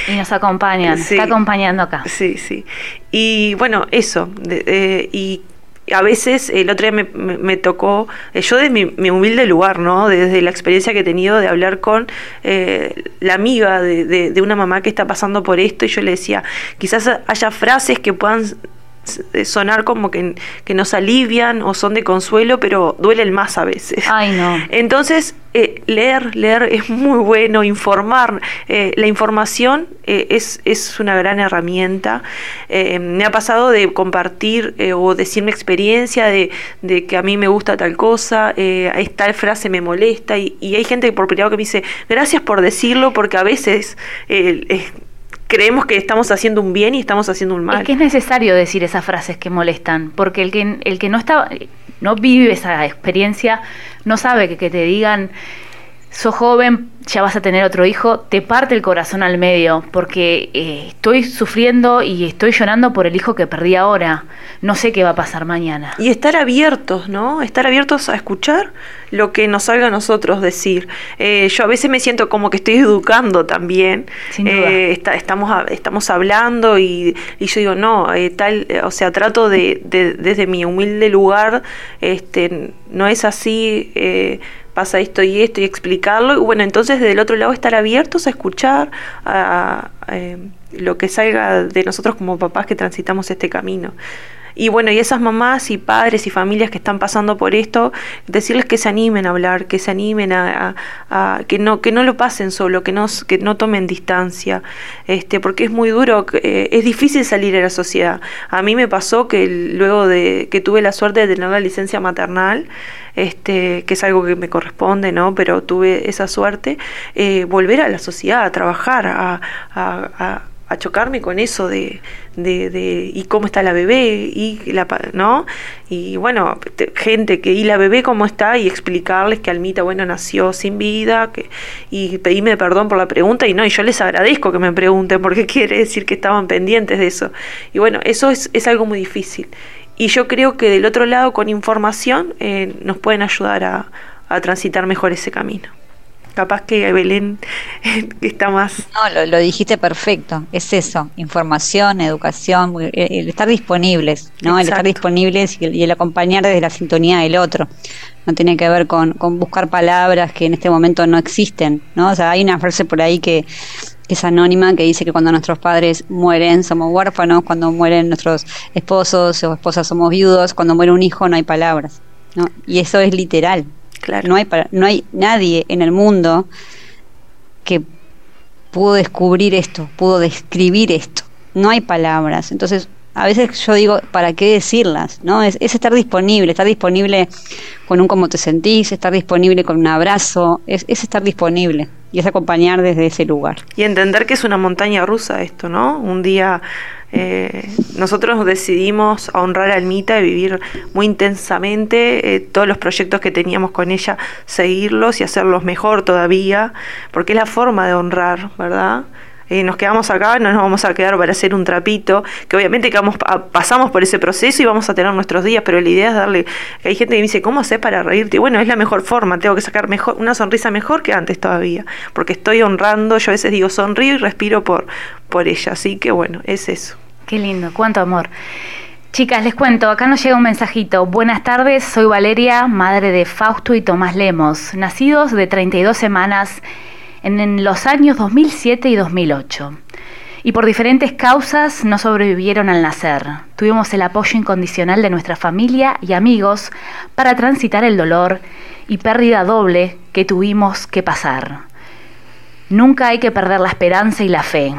Y nos acompañan, está acompañando acá. Sí, sí. Y bueno, eso, y a veces el otro día me, tocó, eh, yo desde mi, humilde lugar, ¿no? Desde la experiencia que he tenido de hablar con eh, la amiga de, de, una mamá que está pasando por esto, y yo le decía, quizás haya frases que puedan sonar como que, que, nos alivian o son de consuelo, pero duelen más a veces. Ay, no. Entonces, eh, leer, leer es muy bueno, informar. Eh, la información eh, es, es, una gran herramienta. me ha pasado de compartir o decir mi experiencia de, de, que a mí me gusta tal cosa, esta frase me molesta, y, y, hay gente por privado que me dice, gracias por decirlo, porque a veces creemos que estamos haciendo un bien y estamos haciendo un mal. Es que es necesario decir esas frases que molestan, porque el que, el que no está, no vive esa experiencia, no sabe que, que te digan, sos joven, ya vas a tener otro hijo, te parte el corazón al medio, porque eh, estoy sufriendo y estoy llorando por el hijo que perdí ahora. No sé qué va a pasar mañana. Y estar abiertos, ¿no? Estar abiertos a escuchar lo que nos salga a nosotros decir. Eh, yo a veces me siento como que estoy educando también. Eh, estamos, estamos hablando y, y yo digo, no, tal, o sea, trato de, de, desde mi humilde lugar, este, no es así pasa esto y esto y explicarlo. Y bueno, entonces desde el otro lado estar abiertos a escuchar a, eh, lo que salga de nosotros como papás que transitamos este camino. Y bueno, y esas mamás y padres y familias que están pasando por esto, decirles que se animen a hablar, que se animen a, que no que no lo pasen solo, que no que no tomen distancia, este, porque es muy duro, eh, es difícil salir a la sociedad. A mí me pasó que luego de que tuve la suerte de tener la licencia maternal, este, que es algo que me corresponde, ¿no? Pero tuve esa suerte, eh, volver a la sociedad, a trabajar, a, a, a chocarme con eso de, de, de, y cómo está la bebé y la no y bueno gente que y la bebé cómo está y explicarles que Almita bueno nació sin vida que y pedirme perdón por la pregunta y no y yo les agradezco que me pregunten porque quiere decir que estaban pendientes de eso. Y bueno eso es, es algo muy difícil. Y yo creo que del otro lado, con información, eh, nos pueden ayudar a, transitar mejor ese camino. Capaz que Belén está más... No, lo, dijiste perfecto, es eso, información, educación, el, estar disponibles, ¿no? El estar disponibles y el, acompañar desde la sintonía del otro. No tiene que ver con, con buscar palabras que en este momento no existen, ¿no? O sea, hay una frase por ahí que que es anónima, que dice que cuando nuestros padres mueren somos huérfanos, cuando mueren nuestros esposos o esposas somos viudos, cuando muere un hijo no hay palabras. ¿no? Y eso es literal. Claro. No, hay no hay nadie en el mundo que pudo descubrir esto, pudo describir esto. No hay palabras. Entonces, a veces yo digo, ¿para qué decirlas? ¿no? Es, estar disponible, estar disponible con un cómo te sentís, estar disponible con un abrazo, es, es estar disponible y es acompañar desde ese lugar. Y entender que es una montaña rusa esto, ¿no? Un día Eh, nosotros decidimos honrar a Almita y vivir muy intensamente eh, todos los proyectos que teníamos con ella, seguirlos y hacerlos mejor todavía, porque es la forma de honrar, ¿verdad? Eh, nos quedamos acá, no nos vamos a quedar para hacer un trapito, que obviamente que vamos, pasamos por ese proceso y vamos a tener nuestros días, pero la idea es darle, hay gente que me dice, ¿cómo haces para reírte? bueno, es la mejor forma, tengo que sacar mejor, una sonrisa mejor que antes todavía, porque estoy honrando, yo a veces digo sonrío y respiro por, por ella, así que bueno, es eso. Qué lindo, cuánto amor. Chicas, les cuento, acá nos llega un mensajito. Buenas tardes, soy Valeria, madre de Fausto y Tomás Lemos, nacidos de 32 semanas en los años 2007 y 2008. Y por diferentes causas no sobrevivieron al nacer. Tuvimos el apoyo incondicional de nuestra familia y amigos para transitar el dolor y pérdida doble que tuvimos que pasar. Nunca hay que perder la esperanza y la fe.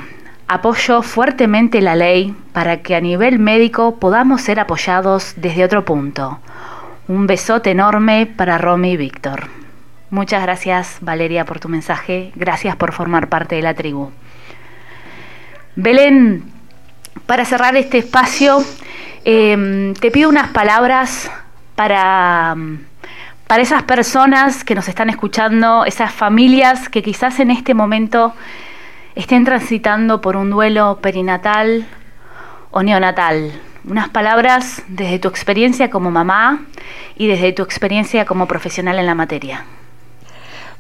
Apoyo fuertemente la ley para que a nivel médico podamos ser apoyados desde otro punto. Un besote enorme para Romy y Víctor. Muchas gracias Valeria por tu mensaje, gracias por formar parte de la tribu. Belén, para cerrar este espacio, em, te pido unas palabras para, para esas personas que nos están escuchando, esas familias que quizás en este momento estén transitando por un duelo perinatal o neonatal. Unas palabras desde tu experiencia como mamá y desde tu experiencia como profesional en la materia.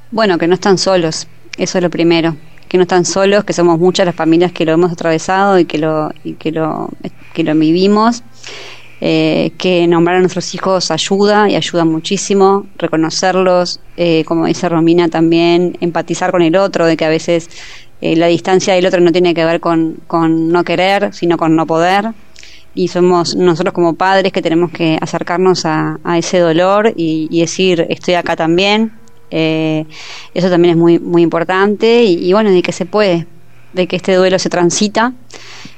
Bueno, que no están solos, eso es lo primero, que no están solos, que somos muchas las familias que lo hemos atravesado y que lo, y que lo, que lo vivimos. Eh, que nombrar a nuestros hijos ayuda y ayuda muchísimo, reconocerlos, eh, como dice Romina también, empatizar con el otro, de que a veces eh, la distancia del otro no tiene que ver con, con no querer, sino con no poder. Y somos nosotros como padres que tenemos que acercarnos a, a ese dolor y, y decir, estoy acá también, eh, eso también es muy, muy importante y, bueno, de que se puede, de que este duelo se transita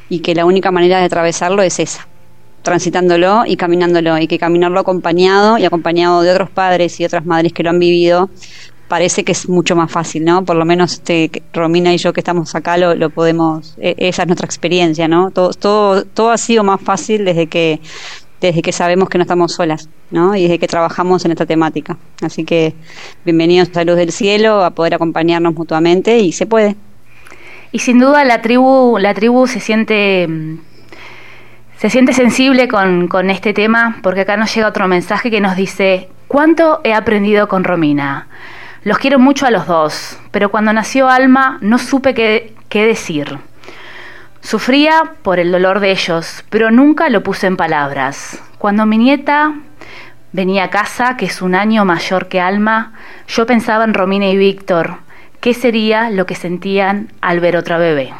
y que la única manera de atravesarlo es esa, transitándolo y caminándolo y que caminarlo acompañado y acompañado de otros padres y otras madres que lo han vivido parece que es mucho más fácil, ¿no? Por lo menos este, Romina y yo que estamos acá lo, lo podemos, e, esa es nuestra experiencia, ¿no? Todo, todo, todo ha sido más fácil desde que desde que sabemos que no estamos solas, ¿no? Y desde que trabajamos en esta temática. Así que bienvenidos a Luz del Cielo, a poder acompañarnos mutuamente y se puede. Y sin duda la tribu, la tribu se siente se siente sensible con, con este tema, porque acá nos llega otro mensaje que nos dice, ¿cuánto he aprendido con Romina? Los quiero mucho a los dos, pero cuando nació Alma no supe qué, qué decir. Sufría por el dolor de ellos, pero nunca lo puse en palabras. Cuando mi nieta venía a casa, que es un año mayor que Alma, yo pensaba en Romina y Víctor, qué sería lo que sentían al ver otra bebé.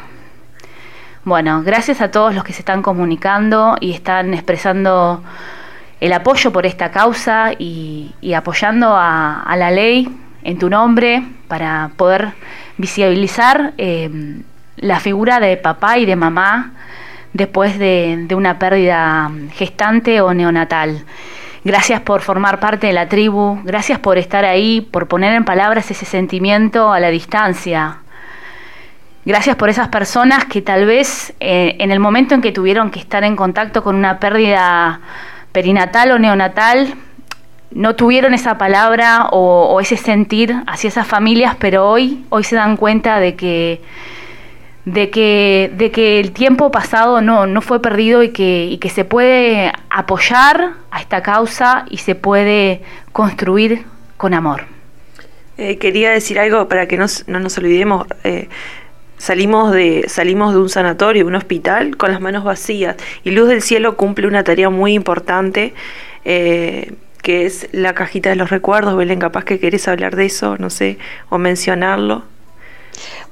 Bueno, gracias a todos los que se están comunicando y están expresando el apoyo por esta causa y, apoyando a, la ley en tu nombre para poder visibilizar eh, la figura de papá y de mamá después de, una pérdida gestante o neonatal. Gracias por formar parte de la tribu, gracias por estar ahí, por poner en palabras ese sentimiento a la distancia. Gracias por esas personas que tal vez eh, en el momento en que tuvieron que estar en contacto con una pérdida perinatal o neonatal, no tuvieron esa palabra o, o ese sentir hacia esas familias, pero hoy, hoy se dan cuenta de que de que, de que el tiempo pasado no, no fue perdido y que, que se puede apoyar a esta causa y se puede construir con amor. Eh, quería decir algo para que no, no nos olvidemos. Eh, salimos, de, salimos de un sanatorio, un hospital, con las manos vacías. Y Luz del Cielo cumple una tarea muy importante. Eh, que es la cajita de los recuerdos, Belén, capaz que querés hablar de eso, no sé, o mencionarlo.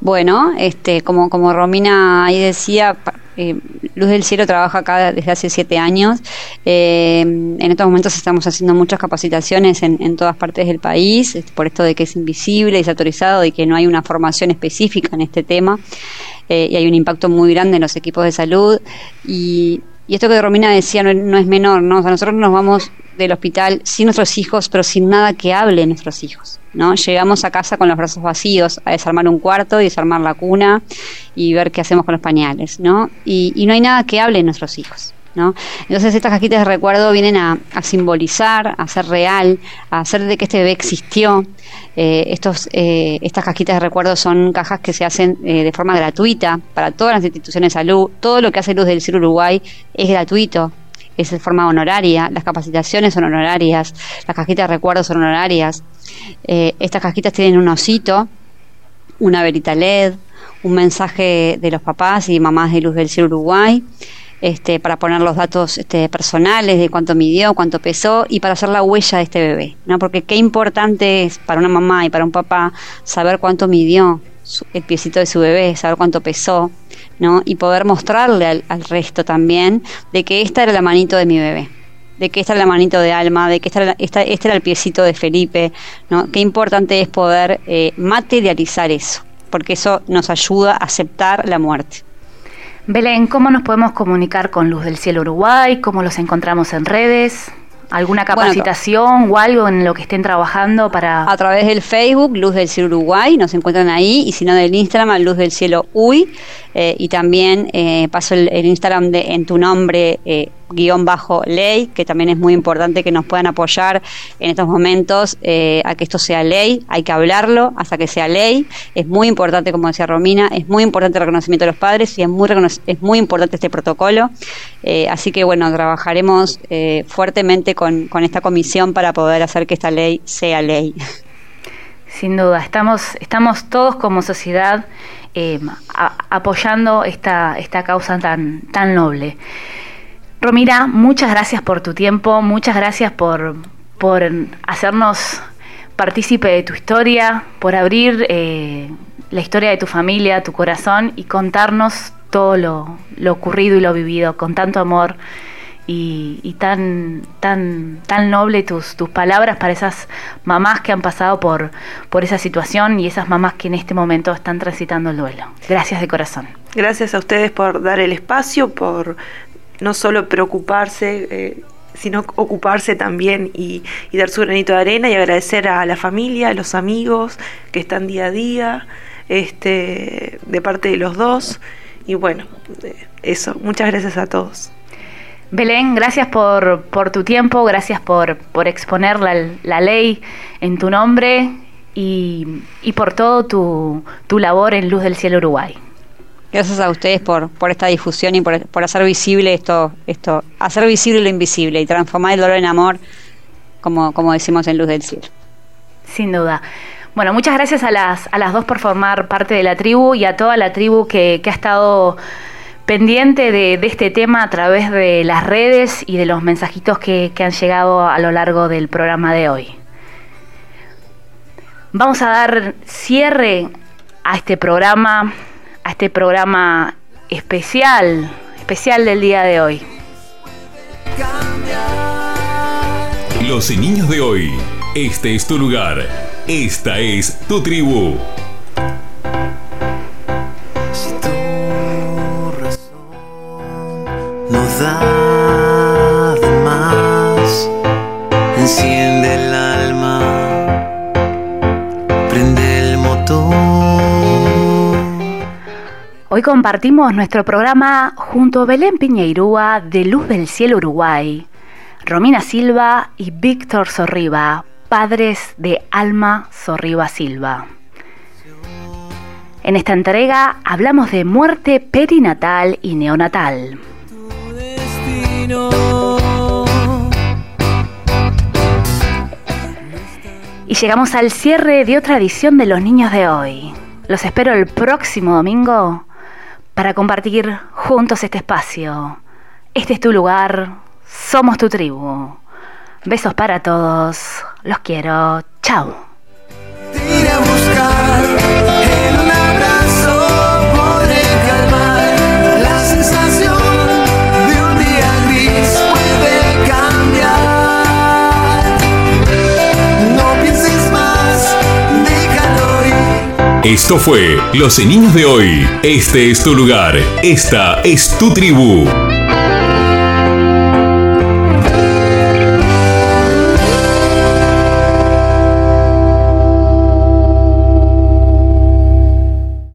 Bueno, este, como, como Romina ahí decía, eh, Luz del Cielo trabaja acá desde hace siete años. Eh, en estos momentos estamos haciendo muchas capacitaciones en, todas partes del país, por esto de que es invisible, y autorizado y que no hay una formación específica en este tema. Eh, y hay un impacto muy grande en los equipos de salud. Y Y esto que Romina decía no, es menor, ¿no? O sea, nosotros nos vamos del hospital sin nuestros hijos, pero sin nada que hable nuestros hijos, ¿no? Llegamos a casa con los brazos vacíos, a desarmar un cuarto, desarmar la cuna y ver qué hacemos con los pañales, ¿no? Y, y no hay nada que hable nuestros hijos. ¿No? Entonces estas cajitas de recuerdo vienen a, simbolizar, a ser real, a hacer de que este bebé existió. Eh, estos, eh, estas cajitas de recuerdo son cajas que se hacen eh, de forma gratuita para todas las instituciones de salud. Todo lo que hace Luz del Cielo Uruguay es gratuito es de forma honoraria, las capacitaciones son honorarias, las cajitas de recuerdo son honorarias. Eh, estas cajitas tienen un osito, una verita LED, un mensaje de los papás y mamás de Luz del Cielo Uruguay. Este, para poner los datos este, personales de cuánto midió, cuánto pesó y para hacer la huella de este bebé, ¿no? Porque qué importante es para una mamá y para un papá saber cuánto midió su, el piecito de su bebé, saber cuánto pesó, ¿no? Y poder mostrarle al, resto también de que esta era la manito de mi bebé, de que esta era la manito de Alma, de que esta esta, este era el piecito de Felipe, ¿no? Qué importante es poder eh, materializar eso, porque eso nos ayuda a aceptar la muerte. Belén, ¿cómo nos podemos comunicar con Luz del Cielo Uruguay? ¿Cómo los encontramos en redes? ¿Alguna capacitación bueno, o algo en lo que estén trabajando para...? A través del Facebook, Luz del Cielo Uruguay, nos encuentran ahí, y si no del Instagram, Luz del Cielo Uy, eh, y también eh, paso el, Instagram de en tu nombre, eh, guion bajo ley, que también es muy importante que nos puedan apoyar en estos momentos a que esto sea ley, hay que hablarlo hasta que sea ley, es muy importante, como decía Romina, es muy importante el reconocimiento de los padres y es muy, es muy importante este protocolo, así que bueno, trabajaremos fuertemente con, con esta comisión para poder hacer que esta ley sea ley. Sin duda, estamos, estamos todos como sociedad eh, apoyando esta, esta causa tan, tan noble. Romira, muchas gracias por tu tiempo, muchas gracias por, por hacernos partícipe de tu historia, por abrir eh, la historia de tu familia, tu corazón y contarnos todo lo, lo ocurrido y lo vivido con tanto amor y, y, tan, tan, tan noble tus, tus palabras para esas mamás que han pasado por, por esa situación y esas mamás que en este momento están transitando el duelo. Gracias de corazón. Gracias a ustedes por dar el espacio, por no solo preocuparse, eh, sino ocuparse también y, y, dar su granito de arena y agradecer a la familia, a los amigos que están día a día, este, de parte de los dos. Y bueno, eso, muchas gracias a todos. Belén, gracias por, por tu tiempo, gracias por, por exponer la, la, ley en tu nombre y, y por todo tu, tu labor en Luz del Cielo Uruguay. Gracias a ustedes por, por esta difusión y por, por, hacer visible esto, esto, hacer visible lo invisible y transformar el dolor en amor, como, como decimos en Luz del Cielo. Sin duda. Bueno, muchas gracias a las, a las dos por formar parte de la tribu y a toda la tribu que, que ha estado pendiente de, este tema a través de las redes y de los mensajitos que, que han llegado a lo largo del programa de hoy. Vamos a dar cierre a este programa a este programa especial, especial del día de hoy. Los niños de hoy, este es tu lugar, esta es tu tribu. Hoy compartimos nuestro programa junto a Belén Piñeirúa de Luz del Cielo Uruguay, Romina Silva y Víctor Sorriba, padres de Alma Sorriba Silva. En esta entrega hablamos de muerte perinatal y neonatal. Y llegamos al cierre de otra edición de Los Niños de hoy. Los espero el próximo domingo para compartir juntos este espacio. Este es tu lugar, somos tu tribu. Besos para todos, los quiero, chao. Esto fue Los Niños de hoy. Este es tu lugar. Esta es tu tribu.